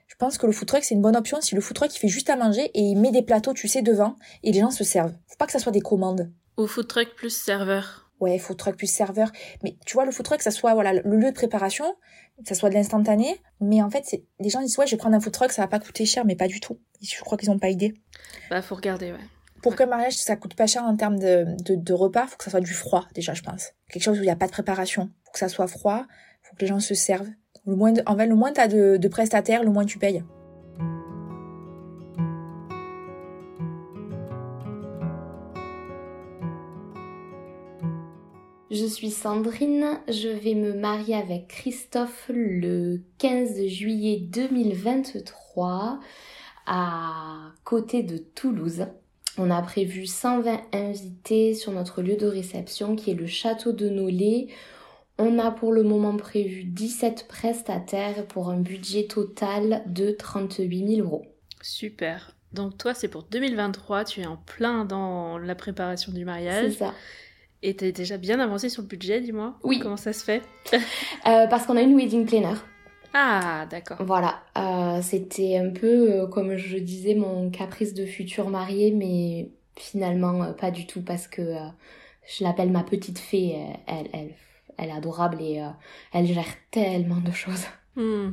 Je pense que le food truck, c'est une bonne option si le food truck, il fait juste à manger et il met des plateaux, tu sais, devant et les gens se servent. Faut pas que ça soit des commandes. Au food truck plus serveur. Ouais, food truck plus serveur. Mais tu vois, le food truck, ça soit voilà, le lieu de préparation, ça soit de l'instantané. Mais en fait, c'est les gens disent, ouais, je vais prendre un food truck, ça va pas coûter cher, mais pas du tout. Je crois qu'ils ont pas idée. Bah, faut regarder, ouais. Pour qu'un mariage, ça coûte pas cher en termes de, de, de repas, faut que ça soit du froid, déjà, je pense. Quelque chose où il n'y a pas de préparation. Faut que ça soit froid, faut que les gens se servent. Le moins de- en fait, le moins t'as de, de prestataires, le moins tu payes. Je suis Sandrine, je vais me marier avec Christophe le 15 juillet 2023 à côté de Toulouse. On a prévu 120 invités sur notre lieu de réception qui est le château de Nolay. On a pour le moment prévu 17 prestataires pour un budget total de 38 000 euros. Super. Donc toi, c'est pour 2023, tu es en plein dans la préparation du C'est mariage. ça. Et t'es déjà bien avancé sur le budget, dis-moi Oui. Comment ça se fait Euh, parce qu'on a une wedding planner. Ah, d'accord. Voilà, euh, c'était un peu, euh, comme je disais, mon caprice de futur marié, mais finalement pas du tout parce que je l'appelle ma petite fée, elle, elle, elle est adorable et elle gère tellement de choses. Hmm.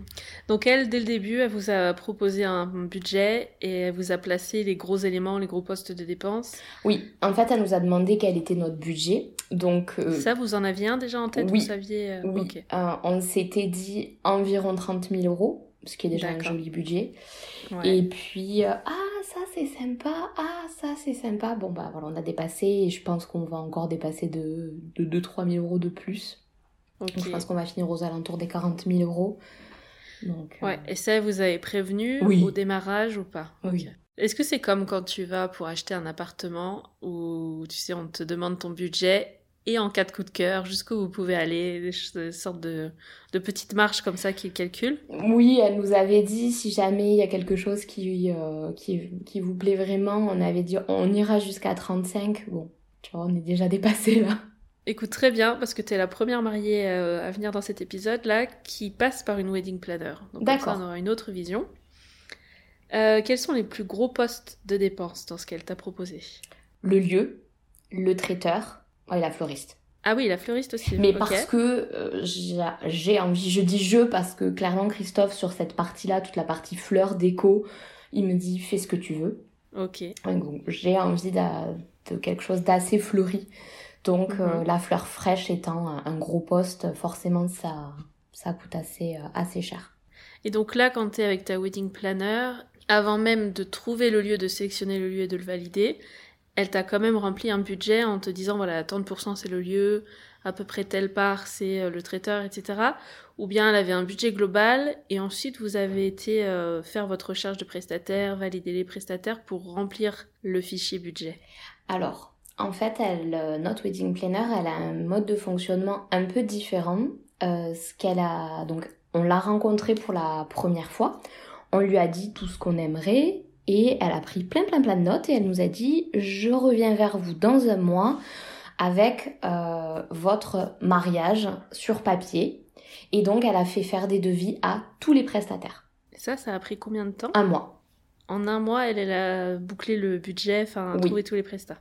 Donc elle, dès le début, elle vous a proposé un budget et elle vous a placé les gros éléments, les gros postes de dépenses. Oui, en fait, elle nous a demandé quel était notre budget, donc euh, Ça, vous en aviez un déjà en tête? Oui. Vous saviez euh, oui, euh, on s'était dit environ 30 000 euros, ce qui est déjà un joli budget. Ouais. Et puis, euh, ah, ça c'est sympa, ah, ça c'est sympa. Bon, bah voilà, on a dépassé et je pense qu'on va encore dépasser de, de 2-3 000 euros de plus. Donc, je pense qu'on va finir aux alentours des 40 000 euros. Donc, euh, Ouais. Et ça, vous avez prévenu Oui. au démarrage ou pas? Oui. Est-ce que c'est comme quand tu vas pour acheter un appartement où tu sais on te demande ton budget et en cas de coup de cœur jusqu'où vous pouvez aller, des sortes de, de petites marches comme ça qui calculent? Oui, elle nous avait dit si jamais il y a quelque chose qui, euh, qui, qui vous plaît vraiment, on avait dit on ira jusqu'à 35. Bon, tu vois, on est déjà dépassé là. Écoute très bien parce que tu es la première mariée euh, à venir dans cet épisode là qui passe par une wedding planner. Donc comme ça, D'accord. on aura une autre vision. Euh, quels sont les plus gros postes de dépenses dans ce qu'elle t'a proposé? Le lieu, le traiteur et la floriste. Ah oui, la fleuriste aussi. Mais parce que euh, j'ai envie, je dis je parce que clairement Christophe sur cette partie-là, toute la partie fleurs, déco, il me dit fais ce que tu veux. Ok. Donc, J'ai envie de, quelque chose d'assez fleuri. Donc euh, Mhm. la fleur fraîche étant un, gros poste, forcément ça, ça coûte assez, euh, assez cher. Et donc là, quand tu es avec ta wedding planner, avant même de trouver le lieu, de sélectionner le lieu et de le valider, elle t'a quand même rempli un budget en te disant voilà, tant de pourcents c'est le lieu, à peu près telle part c'est euh, le traiteur, etc. Ou bien elle avait un budget global et ensuite vous avez été euh, faire votre recherche de prestataires, valider les prestataires pour remplir le fichier budget. Alors, en fait, elle, euh, notre wedding planner, elle a un mode de fonctionnement un peu différent. Euh, ce qu'elle a, donc, on l'a rencontrée pour la première fois. On lui a dit tout ce qu'on aimerait et elle a pris plein, plein, plein de notes et elle nous a dit je reviens vers vous dans un mois avec euh, votre mariage sur papier. Et donc, elle a fait faire des devis à tous les prestataires. Et ça, ça a pris combien de temps? Un mois. En un mois, elle, elle a bouclé le budget, enfin Oui. trouvé tous les prestats.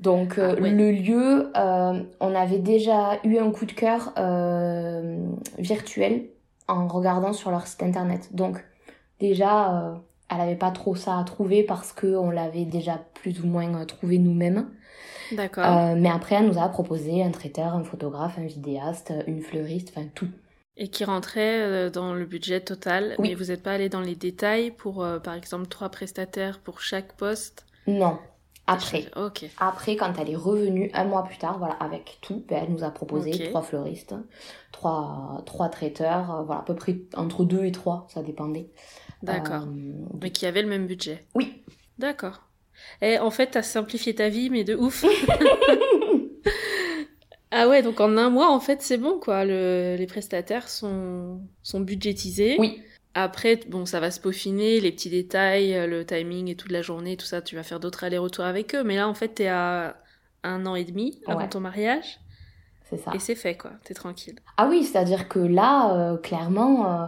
Donc euh, Ah, ouais. le lieu, euh, on avait déjà eu un coup de cœur euh, virtuel en regardant sur leur site internet. Donc déjà, elle avait pas trop ça à trouver parce que on l'avait déjà plus ou moins trouvé nous-mêmes. D'accord. Euh, mais après, elle nous a proposé un traiteur, un photographe, un vidéaste, une fleuriste, enfin tout. Et qui rentrait dans le budget total, Oui. mais vous n'êtes pas allé dans les détails pour, euh, par exemple, trois prestataires pour chaque poste? Non. Après. Après, quand elle est revenue un mois plus tard, voilà, avec tout, ben, elle nous a proposé trois fleuristes, trois, trois traiteurs, euh, voilà, à peu près entre deux et trois, ça dépendait. D'accord. Euh, Mais qui avait le même budget. Oui. D'accord. Et en fait, t'as simplifié ta vie, mais de ouf. ah ouais, donc en un mois, en fait, c'est bon, quoi. Le- les prestataires sont, sont budgétisés. Oui. Après, bon, ça va se peaufiner, les petits détails, euh, le timing et toute la journée, tout ça, tu vas faire d'autres allers-retours avec eux. Mais là, en fait, t'es à un an et demi avant Ouais. ton mariage. c'est ça. Et c'est fait, quoi. T'es tranquille. Ah oui, c'est-à-dire que là, euh, clairement, euh,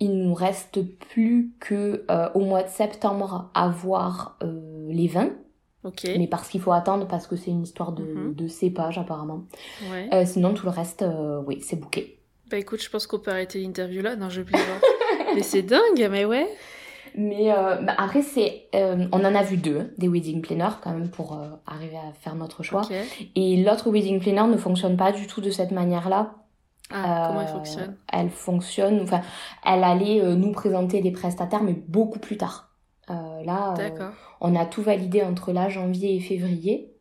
il nous reste plus que euh, au mois de septembre à voir euh, les vins, Ok. mais parce qu'il faut attendre parce que c'est une histoire de, Mhm. de cépage apparemment. Ouais. Sinon, tout le reste, oui, c'est bouquet. Bah écoute, je pense qu'on peut arrêter l'interview là. Non, je plaisante. mais c'est dingue, mais ouais. Mais euh, bah, après, c'est, euh, on en a vu deux, des wedding planners quand même pour euh, arriver à faire notre choix. Et l'autre wedding planner ne fonctionne pas du tout de cette manière-là. Ah, comment elle fonctionne? Elle fonctionne, enfin, elle allait nous présenter des prestataires, mais beaucoup plus tard. Là, on a tout validé entre là, janvier et février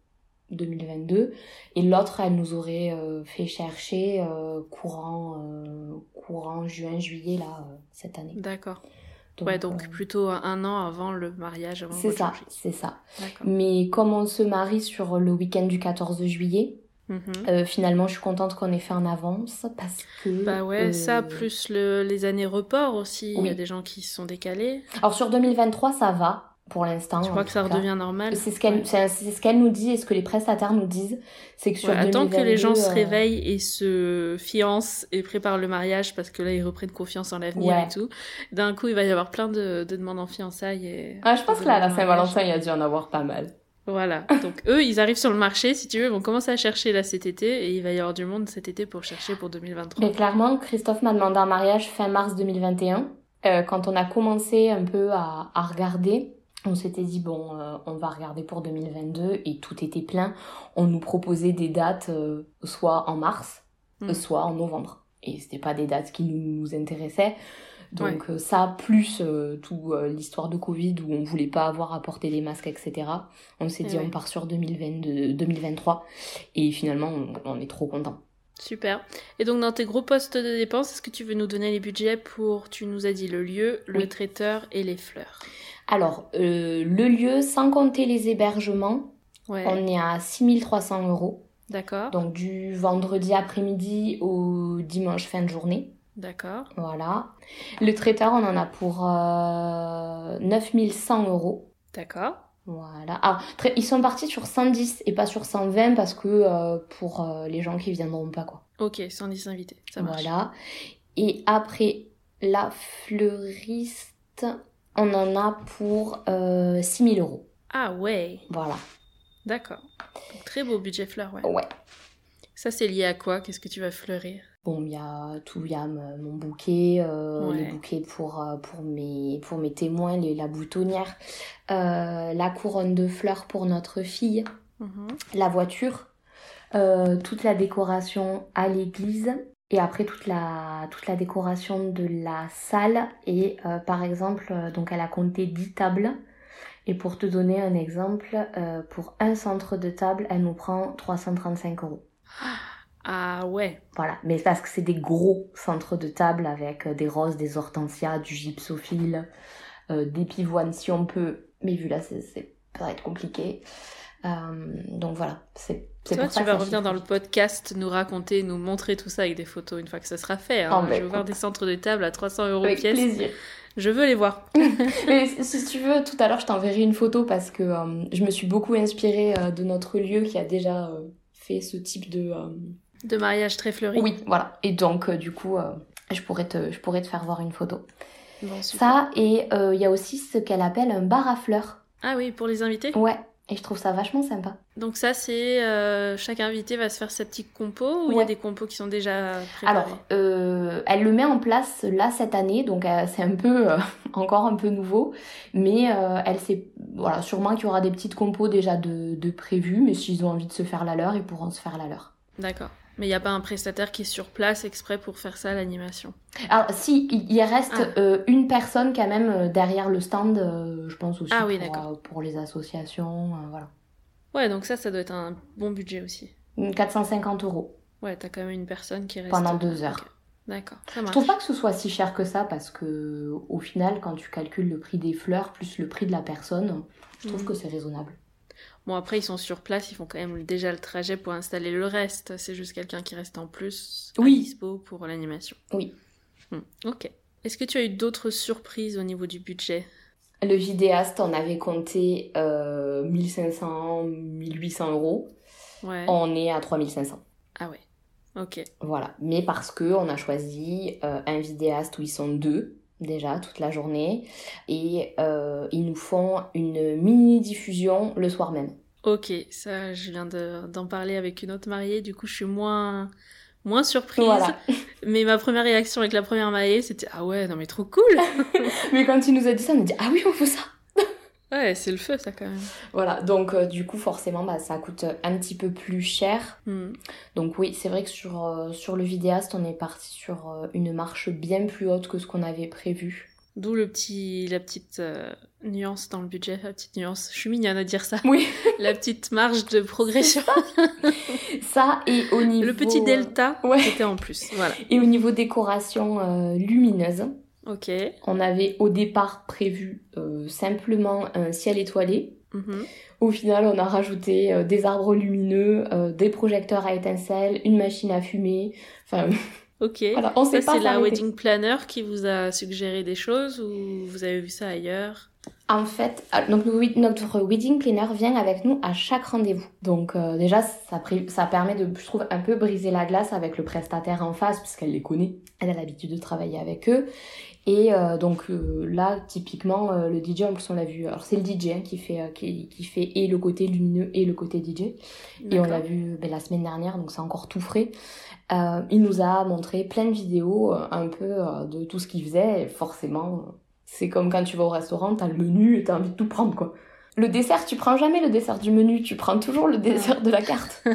2022. Et l'autre, elle nous aurait euh, fait chercher euh, courant, euh, courant juin, juillet, là, cette année. D'accord. ouais, donc plutôt un an avant le mariage, avant c'est ça, c'est ça. Mais comme on se marie sur le week-end du 14 juillet, Mhm. finalement, je suis contente qu'on ait fait en avance parce que. Bah ouais, ça, plus le, les années report aussi. Il y a des gens qui se sont décalés. Alors sur 2023, ça va pour l'instant. Je crois que ça cas. redevient normal. C'est ce qu'elle Ouais. ce qu'elle nous dit et ce que les prestataires nous disent, c'est que sur Ouais, attends que les gens 2022, se euh, réveillent et se fiancent et préparent le mariage parce que là ils reprennent confiance en l'avenir Ouais. et tout. D'un coup, il va y avoir plein de, de demandes en fiançailles. Et Ah, je pense que là, à la. Saint-Valentin, il y a dû en avoir pas mal. Voilà. Donc eux, ils arrivent sur le marché, si tu veux, ils vont commencer à chercher là cet été et il va y avoir du monde cet été pour chercher pour 2023. Mais clairement, Christophe m'a demandé un mariage fin mars 2021. Euh, quand on a commencé un peu à, à regarder, on s'était dit, bon, euh, on va regarder pour 2022 et tout était plein. On nous proposait des dates euh, soit en mars, Mm. euh, soit en novembre. Et c'était pas des dates qui nous, nous intéressaient. Donc ça, plus euh, tout euh, l'histoire de Covid où on voulait pas avoir à porter des masques, etc. On s'est Eh dit, ouais. on part sur 2022, 2023. Et finalement, on, on est trop content. Super. Et donc dans tes gros postes de dépenses, est-ce que tu veux nous donner les budgets pour, tu nous as dit le lieu, le Oui. traiteur et les fleurs? Alors, euh, le lieu, sans compter les hébergements, Ouais. on est à 6300 euros. D'accord. Donc du vendredi après-midi au dimanche fin de journée. D'accord. Voilà. Le traiteur, on en a pour euh, 9100 euros. D'accord. Voilà. Très- ils sont partis sur 110 et pas sur 120 parce que euh, pour euh, les gens qui viendront pas, quoi. Ok, 110 invités. Ça marche. Voilà. Et après, la fleuriste, on en a pour euh, 6000 euros. Ah ouais. Voilà. D'accord. Très beau budget fleurs, ouais. Ouais. Ça, c'est lié à quoi? Qu'est-ce que tu vas fleurir? Bon, il y a tout, il y a mon bouquet, euh, les bouquets pour, euh, pour, mes, pour mes témoins, les, la boutonnière, euh, la couronne de fleurs pour notre fille, mhm. la voiture, toute la décoration à l'église et après toute la, toute la décoration de la salle. Et par exemple, donc elle a compté 10 tables. Et pour te donner un exemple, pour un centre de table, elle nous prend 335 euros. Ah ouais. Voilà, mais parce que c'est des gros centres de table avec euh, des roses, des hortensias, du gypsophile, euh, des pivoines si on peut. Mais vu là, c'est, ça va être compliqué. Euh, donc voilà, c'est Toi, tu vas revenir dans le podcast, nous raconter, nous montrer tout ça avec des photos une fois que ça sera fait. Hein. Oh, je veux voir des centres de table à 300 euros avec plaisir. Je veux les voir. Mais si tu veux, tout à l'heure, je t'enverrai une photo parce que je me suis beaucoup inspirée de notre lieu qui a déjà fait ce type de de mariage très fleuri. Oui, voilà. Et donc, euh, du coup, euh, je, pourrais te, je pourrais te faire voir une photo. ça, et euh, il y a aussi ce qu'elle appelle un bar à fleurs. Ah oui, pour les invités? Ouais. Et je trouve ça vachement sympa. Donc ça, c'est chaque invité va se faire sa petite compo ou il y a des compos qui sont déjà préparés? Alors, elle le met en place là cette année, donc c'est un peu encore un peu nouveau, mais elle sait voilà sûrement qu'il y aura des petites compos déjà de, de prévues, mais s'ils ont envie de se faire la leur, ils pourront se faire la leur. D'accord. Mais il n'y a pas un prestataire qui est sur place exprès pour faire ça, l'animation Alors, si, il reste ah. euh, une personne quand même euh, derrière le stand, euh, je pense aussi ah pour, pour, les associations, voilà. Ouais, donc ça, ça doit être un bon budget aussi. 450 euros. Ouais, t'as quand même une personne qui reste... Pendant deux heures. D'accord, ça marche. Je trouve pas que ce soit si cher que ça parce que au final, quand tu calcules le prix des fleurs plus le prix de la personne, je trouve mhm. que c'est raisonnable. Bon, après, ils sont sur place, ils font quand même déjà le trajet pour installer le reste. C'est juste quelqu'un qui reste en plus oui. dispo pour l'animation. Oui. Hmm, ok. Est-ce que tu as eu d'autres surprises au niveau du budget? Le vidéaste, on avait compté euh, 1500, 1800 euros. Ouais. On est à 3500. Ah ouais. Ok. Voilà. Mais parce que on a choisi euh, un vidéaste où ils sont deux déjà toute la journée et euh, ils nous font une mini diffusion le soir même. Ok, ça je viens d'en parler avec une autre mariée, du coup je suis moins moins surprise. Mais ma première réaction avec la première mariée c'était ah ouais non mais trop cool. mais quand il nous a dit ça on a dit ah oui on fait ça. Ouais, c'est le feu, ça, quand même. Voilà, donc euh, du coup, forcément, bah, ça coûte un petit peu plus cher. Hmm. Donc oui, c'est vrai que sur, euh, sur le vidéaste, on est parti sur euh, une marche bien plus haute que ce qu'on avait prévu. D'où le petit, la petite nuance dans le budget, la petite nuance. Je suis mignonne à dire ça. Oui. la petite marge de progression. Ça. et au niveau... Le petit delta ouais. était en plus, voilà. Et au niveau décoration lumineuse, Ok. On avait au départ prévu euh, simplement un ciel étoilé. Mhm. Au final, on a rajouté euh, des arbres lumineux, euh, des projecteurs à étincelles, une machine à fumer. Enfin. Ok. Voilà, on ça, c'est la wedding planner qui vous a suggéré des choses ou vous avez vu ça ailleurs? En fait, donc notre wedding planner vient avec nous à chaque rendez-vous. Donc déjà, ça, ça permet de, je trouve, un peu briser la glace avec le prestataire en face, puisqu'elle les connaît. Elle a l'habitude de travailler avec eux. Et euh, donc euh, là, typiquement, euh, le DJ, en plus on l'a vu, alors c'est le DJ hein, qui, fait, qui, qui, fait et le côté lumineux et le côté DJ. Et on l'a vu ben, la semaine dernière, donc c'est encore tout frais. il nous a montré plein de vidéos un peu de tout ce qu'il faisait. Et forcément, c'est comme quand tu vas au restaurant, t'as le menu et t'as envie de tout prendre quoi. Le dessert, tu prends jamais le dessert du menu, tu prends toujours le dessert de la carte.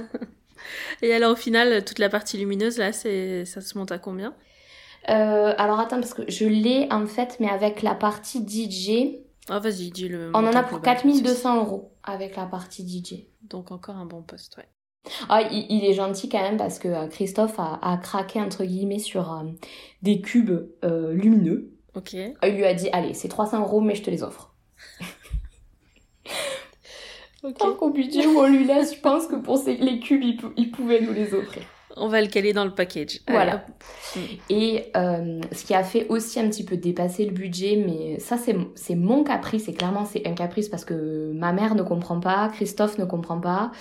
et alors au final, toute la partie lumineuse là, ça se monte à combien? Euh, alors attends, parce que je l'ai en fait, mais avec la partie DJ. Ah, vas-y, dis-le. On en a pour 4200 euros avec la partie DJ. Donc encore un bon poste, ouais. Ah, il, est gentil quand même parce que euh, Christophe a, craqué entre guillemets sur euh, des cubes lumineux. Ok. Il lui a dit allez, c'est 300 euros, mais je te les offre. okay. Tant qu'au budget où on lui laisse, je pense que pour les cubes, il pouvait nous les offrir. On va le caler dans le package. Voilà. Et euh, ce qui a fait aussi un petit peu dépasser le budget, mais ça c'est mon caprice, et clairement c'est un caprice parce que ma mère ne comprend pas, Christophe ne comprend pas,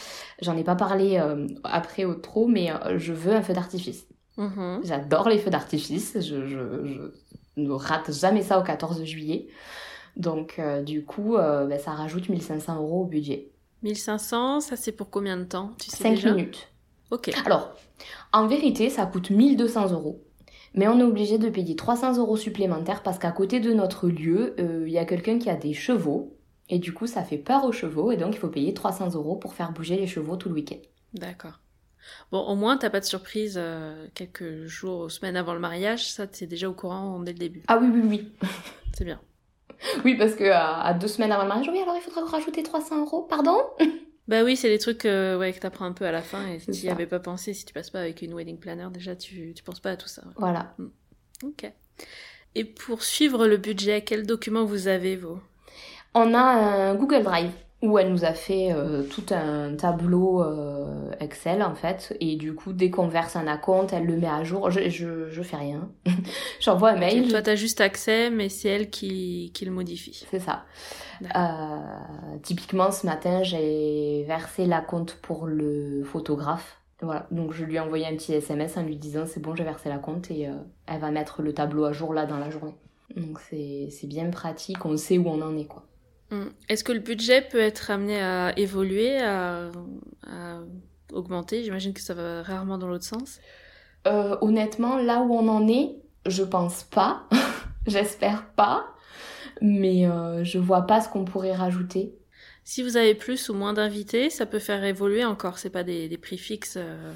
j'en ai pas parlé euh, après au trop, mais euh, je veux un feu d'artifice. Mm-hmm. J'adore les feux d'artifice, je, je, ne rate jamais ça au 14 juillet. Donc du coup, ben, ça rajoute 1500 euros au budget. 1500, ça c'est pour combien de temps? Tu sais 5 minutes. Ok. Alors, en vérité, ça coûte 1200 euros. Mais on est obligé de payer 300 euros supplémentaires parce qu'à côté de notre lieu, euh, il y a quelqu'un qui a des chevaux. Et du coup, ça fait peur aux chevaux. Et donc, il faut payer 300 euros pour faire bouger les chevaux tout le week-end. D'accord. Bon, au moins, t'as pas de surprise euh, quelques jours ou semaines avant le mariage. Ça, t'es déjà au courant dès le début. Ah oui, oui, oui. C'est bien. Oui, parce que à, à deux semaines avant le mariage, oui, alors il faudra rajouter 300 euros. Pardon? Bah oui, c'est les trucs euh, ouais, que t'apprends un peu à la fin et C'est tu n'y avais pas pensé. Si tu passes pas avec une wedding planner, déjà, tu, tu penses pas à tout ça. Voilà. Ok. Et pour suivre le budget, quels documents vous avez, vous? On a un Google Drive où elle nous a fait euh, tout un tableau euh, Excel en fait. Et du coup dès qu'on verse un acompte elle le met à jour. Je, je, je fais rien. J'envoie un mail. Toi, t'as juste accès, mais c'est elle qui, qui le modifie. c'est ça. Euh, typiquement ce matin j'ai versé l'acompte pour le photographe. Voilà. Donc je lui ai envoyé un petit SMS en lui disant c'est bon j'ai versé l'acompte et euh, elle va mettre le tableau à jour là dans la journée. Donc c'est c'est bien pratique. On sait où on en est quoi. Est-ce que le budget peut être amené à évoluer, à, à augmenter? J'imagine que ça va rarement dans l'autre sens. Euh, honnêtement, là où on en est, je pense pas. J'espère pas. Mais euh, je vois pas ce qu'on pourrait rajouter. Si vous avez plus ou moins d'invités, ça peut faire évoluer encore. C'est pas des, des prix fixes. euh,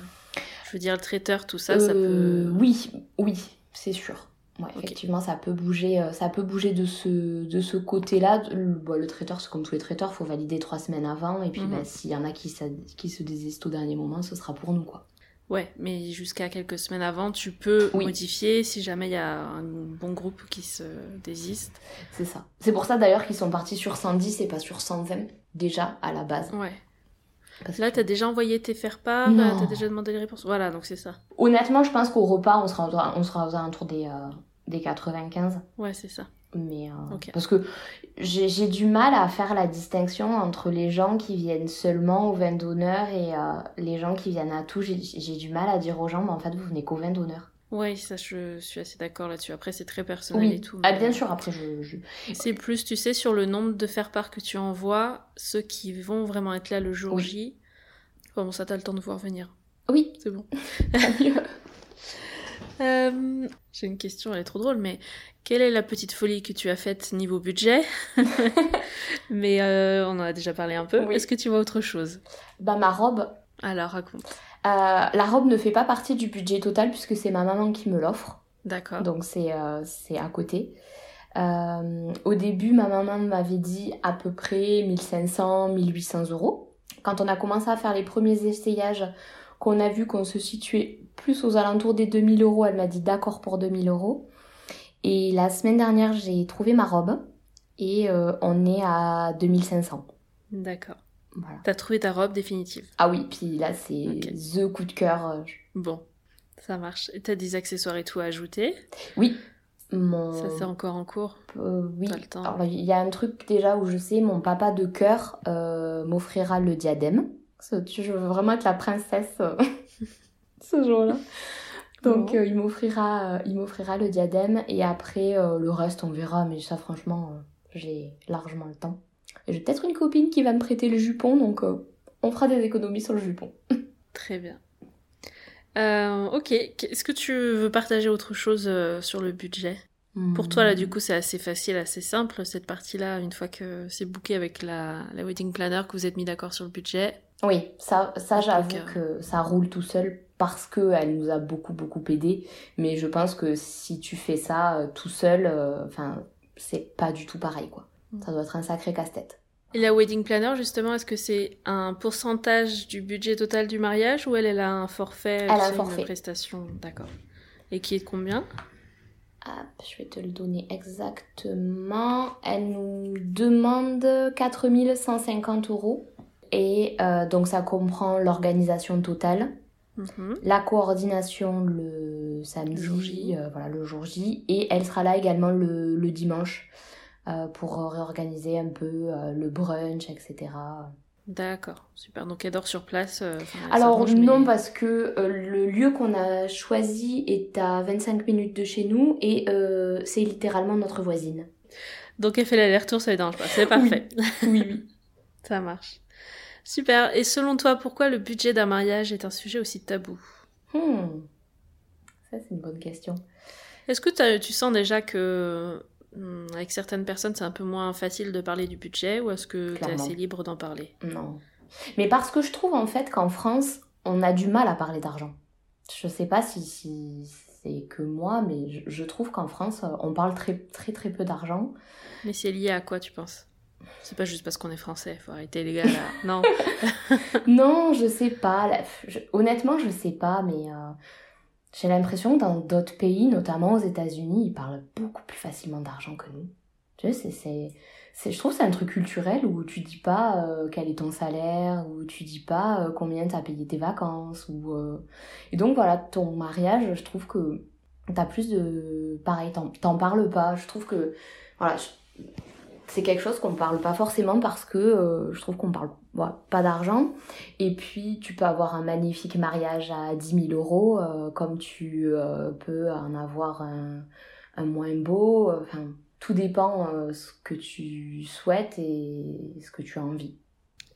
Je veux dire, le traiteur, tout ça, ça peut. Oui, oui, c'est sûr. Ouais, effectivement, ça peut bouger, euh, ça peut bouger de ce, de ce côté-là. Le, bon, le traiteur, c'est comme tous les traiteurs, faut valider trois semaines avant. Et puis, bah, s'il y en a qui, sa- qui se désistent au dernier moment, ce sera pour nous, quoi. Ouais, mais jusqu'à quelques semaines avant, tu peux Oui. modifier si jamais il y a un bon groupe qui se désiste. C'est ça. C'est pour ça d'ailleurs qu'ils sont partis sur 110 et pas sur 120, déjà, à la base. Ouais. Parce Là, t'as déjà envoyé tes faire-part, euh, t'as déjà demandé les réponses. Voilà, donc c'est ça. Honnêtement, je pense qu'au repas, on sera, on sera aux alentours des, euh, des 95. Ouais, c'est ça. Mais, euh. Parce que j'ai du mal à faire la distinction entre les gens qui viennent seulement au vin d'honneur et euh, les gens qui viennent à tout. J'ai j'ai du mal à dire aux gens, mais en fait, vous venez qu'au vin d'honneur. Ouais, ça, je suis assez d'accord là-dessus. Après, c'est très personnel et Oui, tout. ah, bien sûr, après, je... je- C'est plus, tu sais, sur le nombre de faire-part que tu envoies, ceux qui vont vraiment être là le jour Oui. J. Bon, ça, t'as le temps de voir venir. Oui, C'est bon. Euh, J'ai une question, elle est trop drôle, mais quelle est la petite folie que tu as faite niveau budget? Mais euh, on en a déjà parlé un peu. Oui. Est-ce que tu vois autre chose? Bah, ma robe, Alors, raconte. Euh, la robe ne fait pas partie du budget total puisque c'est ma maman qui me l'offre. D'accord. Donc c'est euh, à côté. Euh, au début, ma maman m'avait dit à peu près 1500, 1800 euros. Quand on a commencé à faire les premiers essayages, qu'on a vu qu'on se situait plus aux alentours des 2000 euros, elle m'a dit d'accord pour 2000 euros. Et la semaine dernière, j'ai trouvé ma robe et euh, on est à 2500. D'accord. Voilà. T'as trouvé ta robe définitive. Ah oui, puis là, c'est Ok. the coup de cœur. euh, Bon, ça marche. Et t'as des accessoires et tout à ajouter? Oui, mon... Ça, c'est encore en cours. Euh, oui. T'as le temps. Alors, il y a un truc déjà où je sais, mon papa de cœur euh, m'offrira le diadème. Je veux vraiment être la princesse euh, ce jour-là. Donc, Bon. il m'offrira, il m'offrira le diadème et après le reste, on verra. Mais ça, franchement, j'ai largement le temps. J'ai peut-être une copine qui va me prêter le jupon, donc euh, on fera des économies sur le jupon. Très bien. Euh, ok, est-ce que tu veux partager autre chose euh, sur le budget? Pour toi, là, du coup, c'est assez facile, assez simple, cette partie-là, une fois que c'est booké avec la, la wedding planner, que vous êtes mis d'accord sur le budget? Oui, ça, ça j'avoue que ça roule tout seul parce que elle nous a beaucoup beaucoup aidé. Mais je pense que si tu fais ça tout seul, euh, enfin c'est pas du tout pareil quoi. Mm. Ça doit être un sacré casse-tête. Et la wedding planner, justement, est-ce que c'est un pourcentage du budget total du mariage ou elle, elle a un forfait Elle a un forfait. Une prestation, d'accord. Et qui est de combien? Ah, je vais te le donner exactement. Elle nous demande 4150 euros. Et euh, donc ça comprend l'organisation totale, Mhm. la coordination le samedi, Le jour J. euh, voilà, le jour J, et elle sera là également le, le dimanche euh, pour euh, réorganiser un peu euh, le brunch, etc. D'accord, super. Donc elle dort sur place. euh, Alors non, mais- parce que euh, le lieu qu'on a choisi est à 25 minutes de chez nous et euh, c'est littéralement notre voisine. Donc elle fait l'aller-retour, ça ne dérange pas. C'est parfait. Oui, oui. Ça marche. Super. Et selon toi, pourquoi le budget d'un mariage est un sujet aussi tabou? Hmm. Ça, c'est une bonne question. Est-ce que tu sens déjà que avec certaines personnes, c'est un peu moins facile de parler du budget ou est-ce que tu es assez libre d'en parler? Non. Mais parce que je trouve en fait qu'en France, on a du mal à parler d'argent. Je sais pas si, si c'est que moi, mais je, je trouve qu'en France, on parle très très très peu d'argent. Mais c'est lié à quoi, tu penses? C'est pas juste parce qu'on est français, faut arrêter les gars là. Non. Non, je sais pas. Honnêtement, je sais pas, mais euh, j'ai l'impression que dans d'autres pays, notamment aux États-Unis, ils parlent beaucoup plus facilement d'argent que nous. Tu sais, c'est, je trouve que c'est un truc culturel où tu dis pas euh, quel est ton salaire, où tu dis pas euh, combien t'as payé tes vacances, ou euh, et donc voilà, ton mariage, je trouve que t'as plus de, pareil, t'en, parles pas. Je trouve que voilà, c'est quelque chose qu'on parle pas forcément parce que euh, je trouve qu'on parle voilà, pas d'argent. Et puis, tu peux avoir un magnifique mariage à 10 000 euros, euh, comme tu euh, peux en avoir un, un moins beau. Enfin, tout dépend euh, ce que tu souhaites et ce que tu as envie.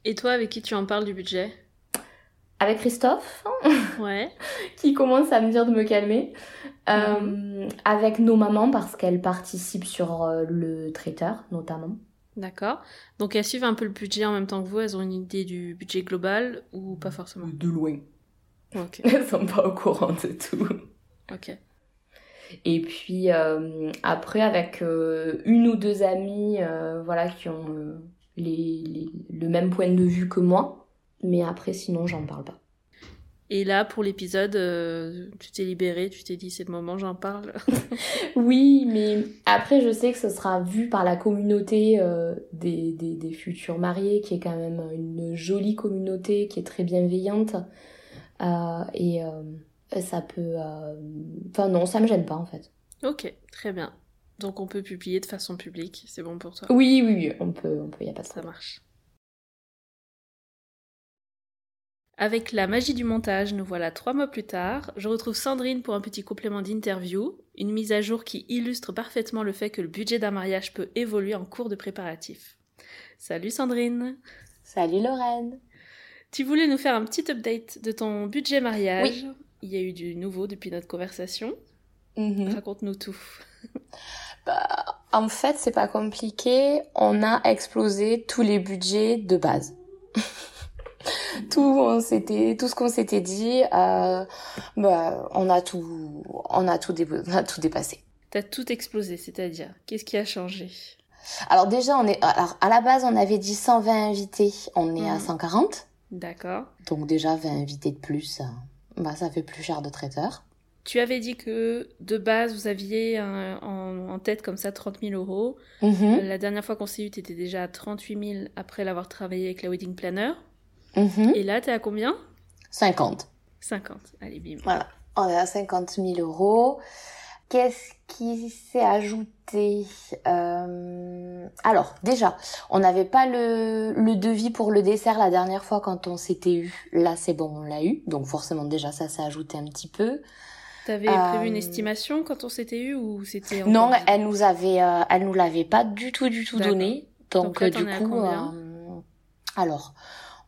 Et toi, avec qui tu en parles du budget? Avec Christophe, Ouais. qui commence à me dire de me calmer. Euh, avec nos mamans, parce qu'elles participent sur le traiteur, notamment. D'accord. Donc elles suivent un peu le budget en même temps que vous, elles ont une idée du budget global ou pas forcément? De loin. Ok. Elles sont pas au courant de tout. Ok. Et puis euh, après, avec euh, une ou deux amies euh, voilà, qui ont les, les- le même point de vue que moi. Mais après, sinon, j'en parle pas. Et là, pour l'épisode, euh, tu t'es libérée, tu t'es dit c'est le moment, j'en parle. Oui, mais après, je sais que ce sera vu par la communauté euh, des, des, des futurs mariés, qui est quand même une jolie communauté, qui est très bienveillante. Euh, et ça peut... Enfin non, ça me gêne pas en fait. ok, très bien. Donc on peut publier de façon publique, c'est bon pour toi? Oui, oui, oui, on peut, on peut, y a pas de Ça marche. Avec la magie du montage, nous voilà trois mois plus tard. Je retrouve Sandrine pour un petit complément d'interview, une mise à jour qui illustre parfaitement le fait que le budget d'un mariage peut évoluer en cours de préparatif. Salut Sandrine Salut Lorraine Tu voulais nous faire un petit update de ton budget mariage Oui. Il y a eu du nouveau depuis notre conversation. Mhm. Raconte-nous tout. Bah, en fait, c'est pas compliqué. On a explosé tous les budgets de base. tout, on s'était, tout ce qu'on s'était dit, euh, bah, on a tout, on a tout, dé- on a tout dépassé. T'as tout explosé, c'est-à-dire Qu'est-ce qui a changé? Alors déjà, on est, alors à la base, on avait dit 120 invités, on est à Mhm. 140. D'accord. Donc déjà 20 invités de plus, euh, bah ça fait plus cher de traiteur. Tu avais dit que de base, vous aviez un- en, en tête comme ça 30 000 euros. Mhm, La dernière fois qu'on s'est eu, t'étais déjà à 38 000 après l'avoir travaillé avec la wedding planner. Mhm. Et là, t'es à combien? 50. 50. Allez, bim. Voilà, on est à 50 000 euros. Qu'est-ce qui s'est ajouté Euh, Alors, déjà, on n'avait pas le, le devis pour le dessert la dernière fois quand on s'était eu. Là, c'est bon, on l'a eu. Donc forcément, déjà, ça s'est ajouté un petit peu. T'avais Euh, prévu une estimation quand on s'était eu ou c'était Non, elle nous avait, euh, elle nous l'avait pas du tout, du tout donné. Donc, Donc là, euh, du coup, euh, alors,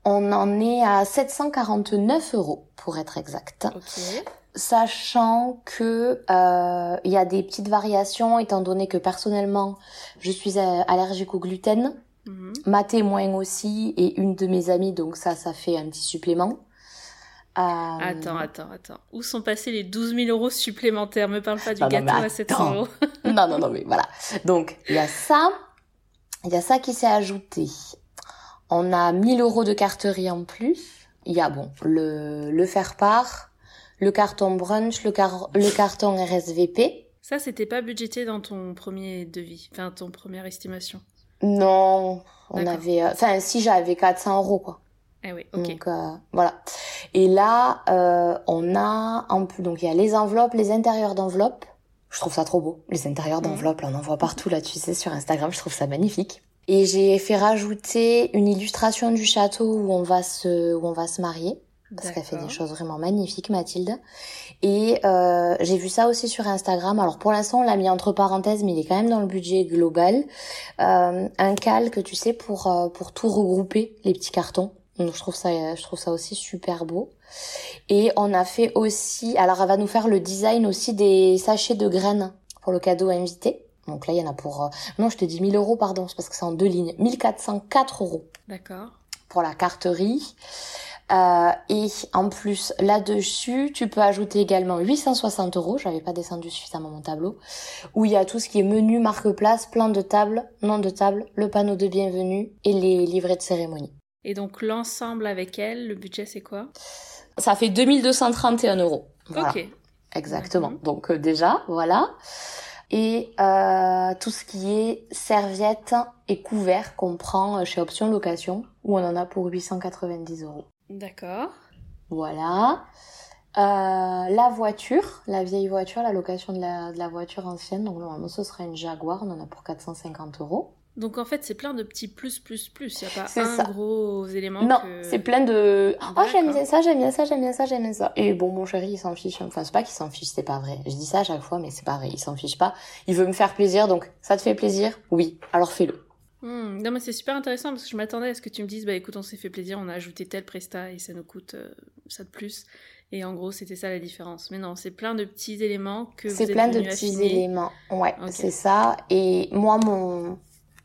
on en est à 749 euros pour être exact. Ok. Sachant que euh, il y a des petites variations, étant donné que personnellement, je suis euh, allergique au gluten, Mhm. ma témoin aussi et une de mes amies, donc ça, ça fait un petit supplément. Euh, Attends, attends, attends. Où sont passés les 12 000 euros supplémentaires? Me parle pas du Non, non, gâteau à 700 attends. euros. Non, non, non, mais voilà. Donc, il y a ça. Il y a ça qui s'est ajouté. On a 1000 euros de carterie en plus. Il y a, bon, le, le faire-part, le carton brunch, le, car- le carton RSVP. Ça, c'était pas budgété dans ton premier devis, enfin ton première estimation. Non, on avait... euh, Enfin, si j'avais 400 euros, quoi. Eh oui, ok. Donc, euh, voilà. Et là, euh, on a en plus... Donc, il y a les enveloppes, les intérieurs d'enveloppes. Je trouve ça trop beau. Les intérieurs d'enveloppes, là, on en voit partout, là, tu sais, sur Instagram. Je trouve ça magnifique. Et j'ai fait rajouter une illustration du château où on va se, où on va se marier. Parce qu'elle fait des choses vraiment magnifiques, Mathilde. Et euh, j'ai vu ça aussi sur Instagram. Alors pour l'instant, on l'a mis entre parenthèses, mais il est quand même dans le budget global. Euh, un calque, tu sais, pour euh, pour tout regrouper, les petits cartons. Donc je trouve ça, je trouve ça aussi super beau. Et on a fait aussi, alors elle va nous faire le design aussi des sachets de graines pour le cadeau invité. Donc là, il y en a pour, euh, non, je te dis 1000 euros, pardon, c'est parce que c'est en deux lignes. 1404 euros. D'accord. Pour la carterie. Euh, et en plus, là-dessus, tu peux ajouter également 860 euros. J'avais pas descendu suffisamment mon tableau. Où il y a tout ce qui est menu, marque-place, plan de table, nom de table, le panneau de bienvenue et les livrets de cérémonie. Et donc l'ensemble avec elle, le budget c'est quoi? Ça fait 2231 euros. Voilà. Ok. Exactement. Donc euh, déjà, voilà. Et euh, tout ce qui est serviettes et couverts qu'on prend euh, chez Option Location, où on en a pour 890 euros. D'accord. Voilà. Euh, la voiture, la vieille voiture, la location de la, de la voiture ancienne, donc normalement ce sera une Jaguar, on en a pour 450 euros. Donc en fait, c'est plein de petits plus, plus, plus. Il n'y a pas un ça. gros élément. Non, que- c'est plein de oh j'aime bien ça, j'aime bien ça, j'aime bien ça, j'aime bien ça. Et bon mon chéri il s'en fiche. Enfin c'est pas qu'il s'en fiche, c'est pas vrai. Je dis ça à chaque fois mais c'est pas vrai, il s'en fiche pas. Il veut me faire plaisir donc ça te fait plaisir? Oui, alors fais-le. Hmm, Non, mais c'est super intéressant parce que je m'attendais à ce que tu me dises, bah écoute, on s'est fait plaisir, on a ajouté tel presta et ça nous coûte euh, ça de plus. Et en gros, c'était ça la différence. Mais non, c'est plein de petits éléments que vous C'est plein de petits affiner. éléments. Ouais, c'est ça. Et moi, mon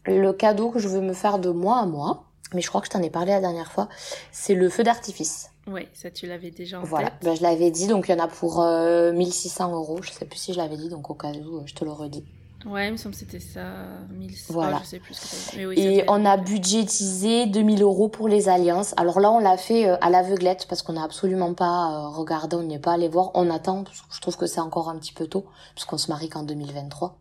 le cadeau que je veux me faire de moi à moi, mais je crois que je t'en ai parlé la dernière fois, c'est le feu d'artifice. Ouais, ça tu l'avais déjà en Voilà, tête. ben, je l'avais dit, donc il y en a pour euh, 1600 euros. Je sais plus si je l'avais dit, donc au cas où, euh, je te le redis. Ouais, il me semble que c'était ça, 1100. Voilà. Je sais plus ce que oui, Et on a budgétisé 2000 euros pour les alliances. Alors là, on l'a fait euh, à l'aveuglette parce qu'on n'a absolument pas euh, regardé, on n'est pas allé voir. On attend, parce que je trouve que c'est encore un petit peu tôt, puisqu'on se marie qu'en 2023.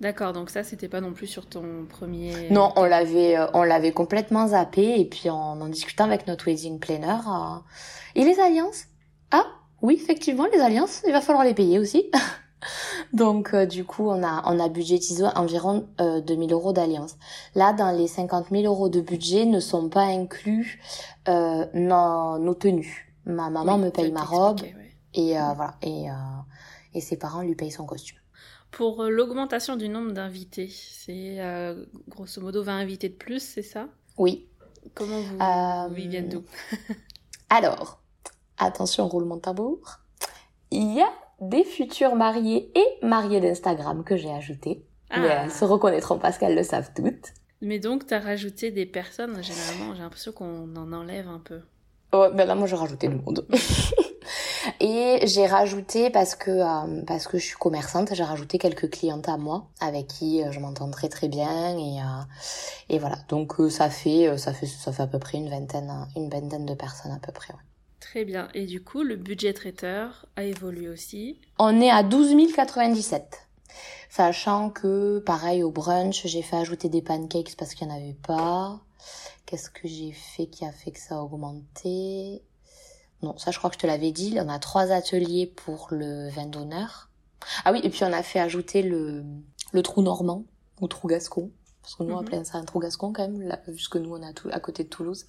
D'accord, donc ça, c'était pas non plus sur ton premier. Non, on l'avait, euh, on l'avait complètement zappé et puis en en discutant avec notre wedding planner. euh, Et les alliances? Ah, oui, effectivement, les alliances, il va falloir les payer aussi. Donc euh, du coup, on a, on a budgétisé environ euh, 2000 euros d'alliance. Là, dans les 50 000 euros de budget, ne sont pas inclus euh, nos, nos tenues. Ma maman Oui, me paye ma robe ouais. et euh, voilà et euh, et ses parents lui payent son costume. Pour euh, l'augmentation du nombre d'invités, c'est euh, grosso modo 20 invités de plus, c'est ça? Oui, Comment vous, Euh, ils viennent d'où Alors, attention, roulement de tambour. Il y a des futurs mariés et mariés d'Instagram que j'ai ajoutés. Mais Ah. elles se reconnaîtront parce qu'elles le savent toutes. Mais donc, t'as rajouté des personnes, généralement, j'ai l'impression qu'on en enlève un peu. Oh, ben là, moi, j'ai rajouté du monde. et j'ai rajouté, parce que, euh, parce que je suis commerçante, j'ai rajouté quelques clientes à moi, avec qui euh, je m'entends très très bien. Et, euh, et voilà, donc euh, ça, fait, euh, ça, fait, ça fait à peu près une vingtaine, une vingtaine de personnes à peu près. ouais. Très bien. Et du coup, le budget traiteur a évolué aussi? On est à 12 097. Sachant que, pareil, au brunch, j'ai fait ajouter des pancakes parce qu'il n'y en avait pas. Qu'est-ce que j'ai fait qui a fait que ça a augmenté? Non, ça je crois que je te l'avais dit. On a trois ateliers pour le vin d'honneur. Ah oui, et puis on a fait ajouter le, le trou normand ou trou gascon. Parce que nous, on Mhm. appelait ça un trou gascon quand même, là, puisque nous, on est à, tout, à côté de Toulouse.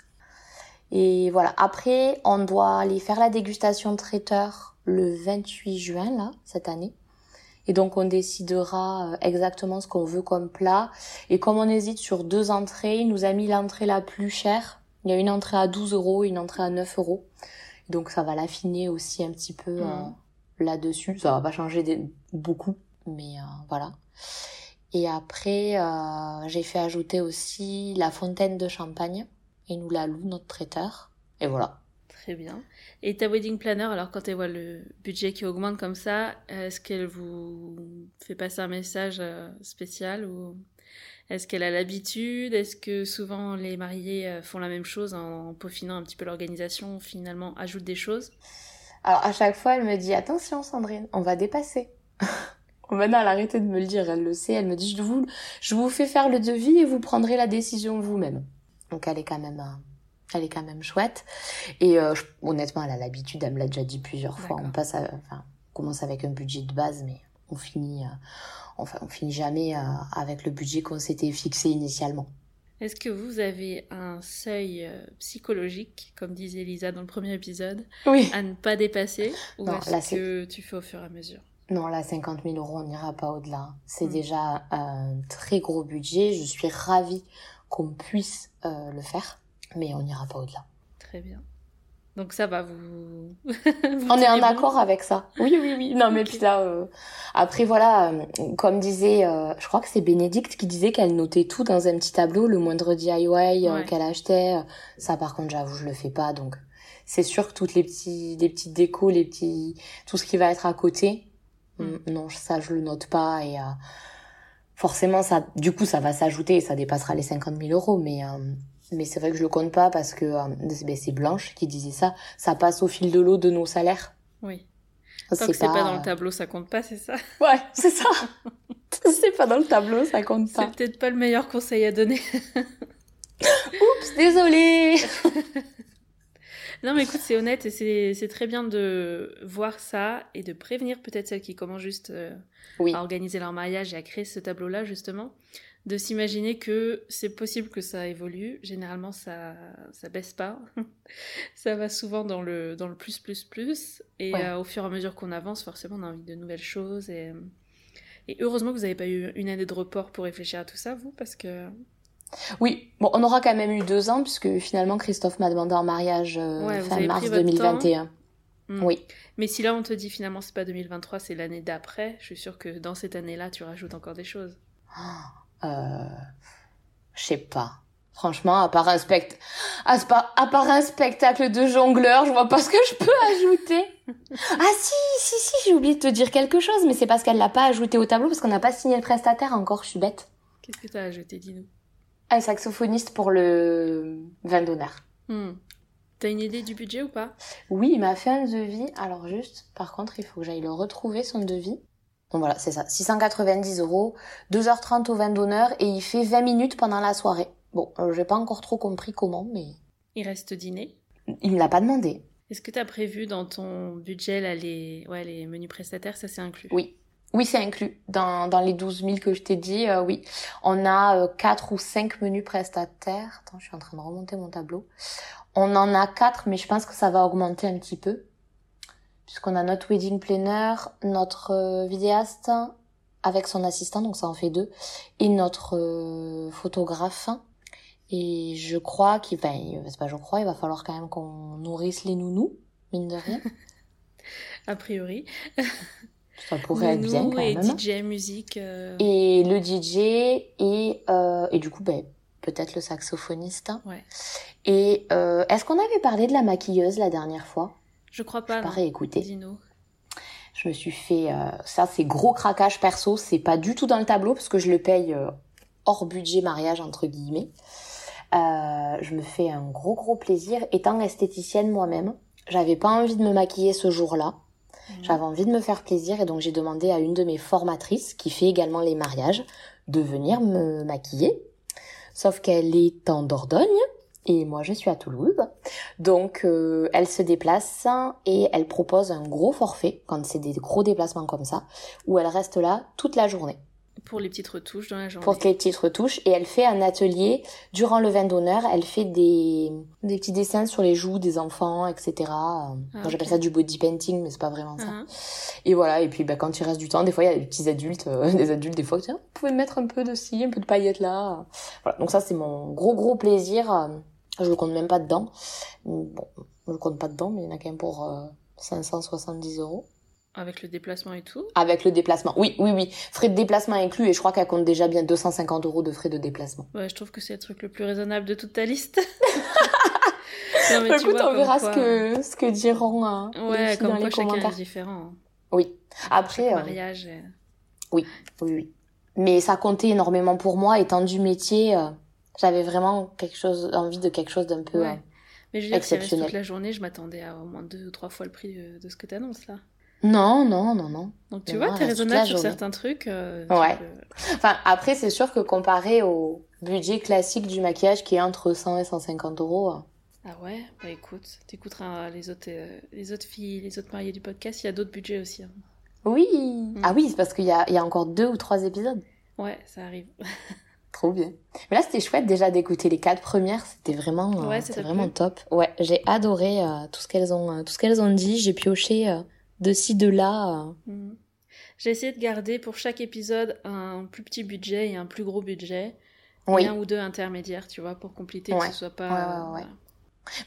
Et voilà. Après, on doit aller faire la dégustation traiteur le 28 juin, là, cette année. Et donc, on décidera euh, exactement ce qu'on veut comme plat. Et comme on hésite sur deux entrées, il nous a mis l'entrée la plus chère. Il y a une entrée à 12 euros et une entrée à 9 euros. Donc, ça va l'affiner aussi un petit peu euh, Mhm. là-dessus. Ça va pas changer des- beaucoup, mais euh, voilà. Et après, euh, j'ai fait ajouter aussi la fontaine de champagne. Et nous la loue notre traiteur. Et voilà. Très bien. Et ta wedding planner, alors quand elle voit le budget qui augmente comme ça, est-ce qu'elle vous fait passer un message spécial ou est-ce qu'elle a l'habitude? Est-ce que souvent les mariés euh, font la même chose en peaufinant un petit peu l'organisation, finalement ajoutent des choses? Alors à chaque fois, elle me dit attention Sandrine, on va dépasser. Maintenant, elle a arrêté de me le dire, elle le sait. Elle me dit je vous, je vous fais faire le devis et vous prendrez la décision vous-même. Donc elle est quand même, euh, elle est quand même chouette. Et euh, je- honnêtement, elle a l'habitude. Elle me l'a déjà dit plusieurs fois. On passe, à, enfin, on commence avec un budget de base, mais on finit, euh, enfin, on finit jamais euh, avec le budget qu'on s'était fixé initialement. Est-ce que vous avez un seuil euh, psychologique, comme disait Lisa dans le premier épisode, Oui. à ne pas dépasser Ou est-ce que tu fais au fur et à mesure? Non, là, 50 000 euros, on n'ira pas au-delà. C'est Mm. déjà un très gros budget. Je suis ravie qu'on puisse euh, le faire, mais on n'ira pas au-delà. Très bien. Donc ça va, vous. On est en accord avec ça. Oui, oui, oui. Non, mais puis là, euh, après voilà, euh, comme disait, euh, je crois que c'est Bénédicte qui disait qu'elle notait tout dans un petit tableau, le moindre DIY qu'elle achetait. Ça, par contre, j'avoue, je le fais pas. Donc, c'est sûr que toutes les petits, les petites décos, les petits, tout ce qui va être à côté, mm. non, ça, je le note pas et forcément, ça, du coup, ça va s'ajouter et ça dépassera les 50 000 euros, mais mais c'est vrai que je le compte pas parce que euh, ben, c'est Blanche qui disait ça. Ça passe au fil de l'eau de nos salaires. Oui. Tant que c'est pas... dans le tableau, ça compte pas, c'est ça? Ouais, c'est ça. c'est pas dans le tableau, ça compte pas. C'est peut-être pas le meilleur conseil à donner. Oups, désolée. non, mais écoute, c'est honnête et c'est très bien de voir ça et de prévenir peut-être celles qui commencent juste euh, à organiser leur mariage et à créer ce tableau-là, justement de s'imaginer que c'est possible que ça évolue. Généralement, ça ça baisse pas. ça va souvent dans le dans le plus plus plus. Et euh, au fur et à mesure qu'on avance, forcément, on a envie de nouvelles choses. Et, et heureusement que vous n'avez pas eu une année de report pour réfléchir à tout ça, vous, parce que oui, bon, on aura quand même eu deux ans puisque finalement Christophe m'a demandé en mariage euh, fin mars 2021. Hmm. Oui. Mais si là on te dit finalement c'est pas 2023, c'est l'année d'après, je suis sûre que dans cette année-là tu rajoutes encore des choses. Ah. Euh, je sais pas. Franchement, à part un spect... à part un spectacle de jongleur, je vois pas ce que je peux ajouter. ah si, si, si, j'ai oublié de te dire quelque chose, mais c'est parce qu'elle l'a pas ajouté au tableau, parce qu'on n'a pas signé le prestataire encore, je suis bête. Qu'est-ce que t'as ajouté, dis-nous? Un saxophoniste pour le vin d'honneur. Hmm. T'as une idée du budget ou pas? Oui, il m'a fait un devis. Alors juste, par contre, il faut que j'aille le retrouver, son devis. Donc voilà, c'est ça. 690 euros, 2h30 au vin d'honneur et il fait 20 minutes pendant la soirée. Bon, euh, j'ai pas encore trop compris comment, mais... Il reste dîner? Il me l'a pas demandé. Est-ce que tu as prévu dans ton budget là, les, ouais, les menus prestataires, ça c'est inclus? Oui. Oui, c'est inclus. Dans, dans les 12 000 que je t'ai dit, euh, oui. On a euh, 4 ou 5 menus prestataires. Attends, je suis en train de remonter mon tableau. On en a 4, mais je pense que ça va augmenter un petit peu puisqu'on a notre wedding planner, notre euh, vidéaste avec son assistant, donc ça en fait deux, et notre euh, photographe. Et je crois qu'il c'est pas je crois, il va falloir quand même qu'on nourrisse les nounous, mine de rien. A priori. Ça pourrait être bien quand et même. DJ musique. Euh. Et le DJ et et du coup ben peut-être le saxophoniste. Ouais. Et est-ce qu'on avait parlé de la maquilleuse la dernière fois? Je crois pas. Pareil, écoutez. Je me suis fait euh, ça, c'est gros craquage perso. C'est pas du tout dans le tableau parce que je le paye euh, hors budget mariage entre guillemets. Euh, je me fais un gros gros plaisir étant esthéticienne moi-même. J'avais pas envie de me maquiller ce jour-là. Mmh. J'avais envie de me faire plaisir et donc j'ai demandé à une de mes formatrices qui fait également les mariages de venir me maquiller. Sauf qu'elle est en Dordogne et moi je suis à Toulouse. Donc euh, elle se déplace et elle propose un gros forfait quand c'est des gros déplacements comme ça, où elle reste là toute la journée. Pour les petites retouches dans la journée. Pour les petites retouches. Et elle fait un atelier durant le vin d'honneur. Elle fait des, des petits dessins sur les joues des enfants, etc. Ah, j'appelle ça du body painting, mais c'est pas vraiment ça. Uh-huh. Et voilà. Et puis bah, quand il reste du temps, des fois il y a des petits adultes, euh, des adultes des fois, tiens, vous pouvez mettre un peu de ci, un peu de paillettes là. Voilà. Donc ça c'est mon gros gros plaisir. Euh, je le compte même pas dedans. Bon, je le compte pas dedans, mais il y en a quand même pour 570 euh, euros. Avec le déplacement et tout Avec le déplacement, oui, oui, oui. Frais de déplacement inclus, et je crois qu'elle compte déjà bien 250 euros de frais de déplacement. Ouais, je trouve que c'est le truc le plus raisonnable de toute ta liste. non, mais Écoute, on verra ce que, ce que diront hein, ouais, comme dans quoi les commentaires. Est différent. Oui. Après... Euh, mariage. Oui, oui, oui. Mais ça comptait énormément pour moi, étant du métier... Euh, j'avais vraiment quelque chose, envie de quelque chose d'un peu ouais. Euh, Mais je veux dire, si reste toute la journée, je m'attendais à au moins deux ou trois fois le prix de, ce que tu annonces là. Non, non, non, non. Donc tu vois, t'es raisonnable sur certains trucs. Euh, ouais. Enfin, après, c'est sûr que comparé au budget classique du maquillage qui est entre 100 et 150 euros. Euh, ah ouais? Bah écoute, t'écouteras les autres, les autres filles, les autres mariées du podcast, il y a d'autres budgets aussi. Hein. Oui mm. Ah oui, c'est parce qu'il y a, y a encore deux ou trois épisodes. Ouais, ça arrive. Trop bien. Mais là, c'était chouette déjà d'écouter les quatre premières. C'était vraiment, euh, ouais, c'était vraiment top. Ouais, j'ai adoré euh, tout ce qu'elles ont, euh, tout ce qu'elles ont dit. J'ai pioché de ci de là. Mhm. J'ai essayé de garder pour chaque épisode un plus petit budget et un plus gros budget. Oui. un ou deux intermédiaires, tu vois, pour compléter, que ce soit pas. Ouais, ouais,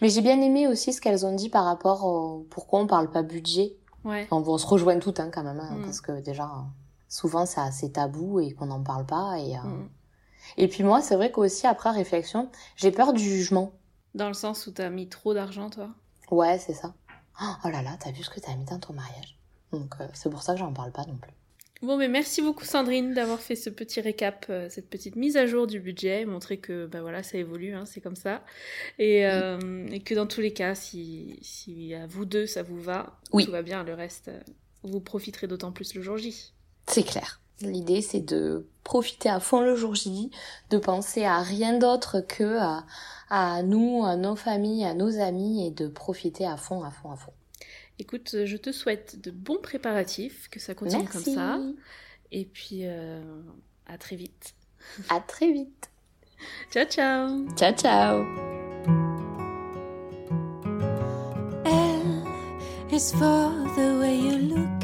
Mais j'ai bien aimé aussi ce qu'elles ont dit par rapport au pourquoi on parle pas budget. Ouais. on se rejoint toutes hein, quand même, hein, Mm. parce que déjà, souvent c'est assez tabou et qu'on n'en parle pas. Et, euh, Mm. et puis moi, c'est vrai qu'aussi après réflexion, j'ai peur du jugement. Dans le sens où t'as mis trop d'argent, toi? Ouais, c'est ça. Oh là là, t'as vu ce que t'as mis dans ton mariage? Donc euh, c'est pour ça que j'en parle pas non plus. Bon, mais merci beaucoup Sandrine d'avoir fait ce petit récap, euh, cette petite mise à jour du budget, montrer que bah voilà, ça évolue, hein, c'est comme ça. Et, euh, et que dans tous les cas, si, si à vous deux ça vous va, Oui. tout va bien, le reste, vous profiterez d'autant plus le jour J. C'est clair. L'idée, c'est de profiter à fond le jour J, de penser à rien d'autre que à, à nous, à nos familles, à nos amis, et de profiter à fond, à fond, à fond. Écoute, je te souhaite de bons préparatifs, que ça continue Merci. comme ça. Et puis, euh, à très vite. À très vite. Ciao, ciao Ciao, ciao. L is for the way you look at me.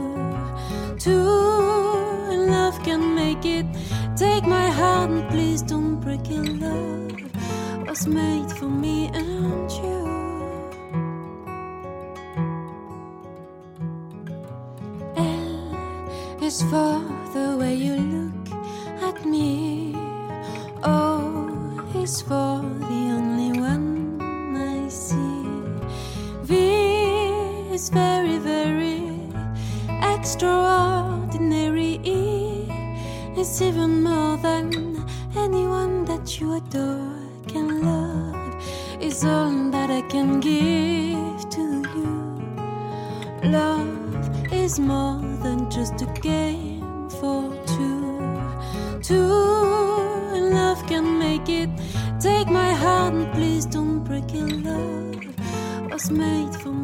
Two. Love can make it. Take my heart and please don't break it. Love was made for me and you. L is for the way you look at me. O is for the only one I see. V is very, very extraordinary. Is even more than anyone that you adore can love. Is all that I can give to you. Love is more than just a game for two. Two and love can make it. Take my heart and please don't break it. Love was made for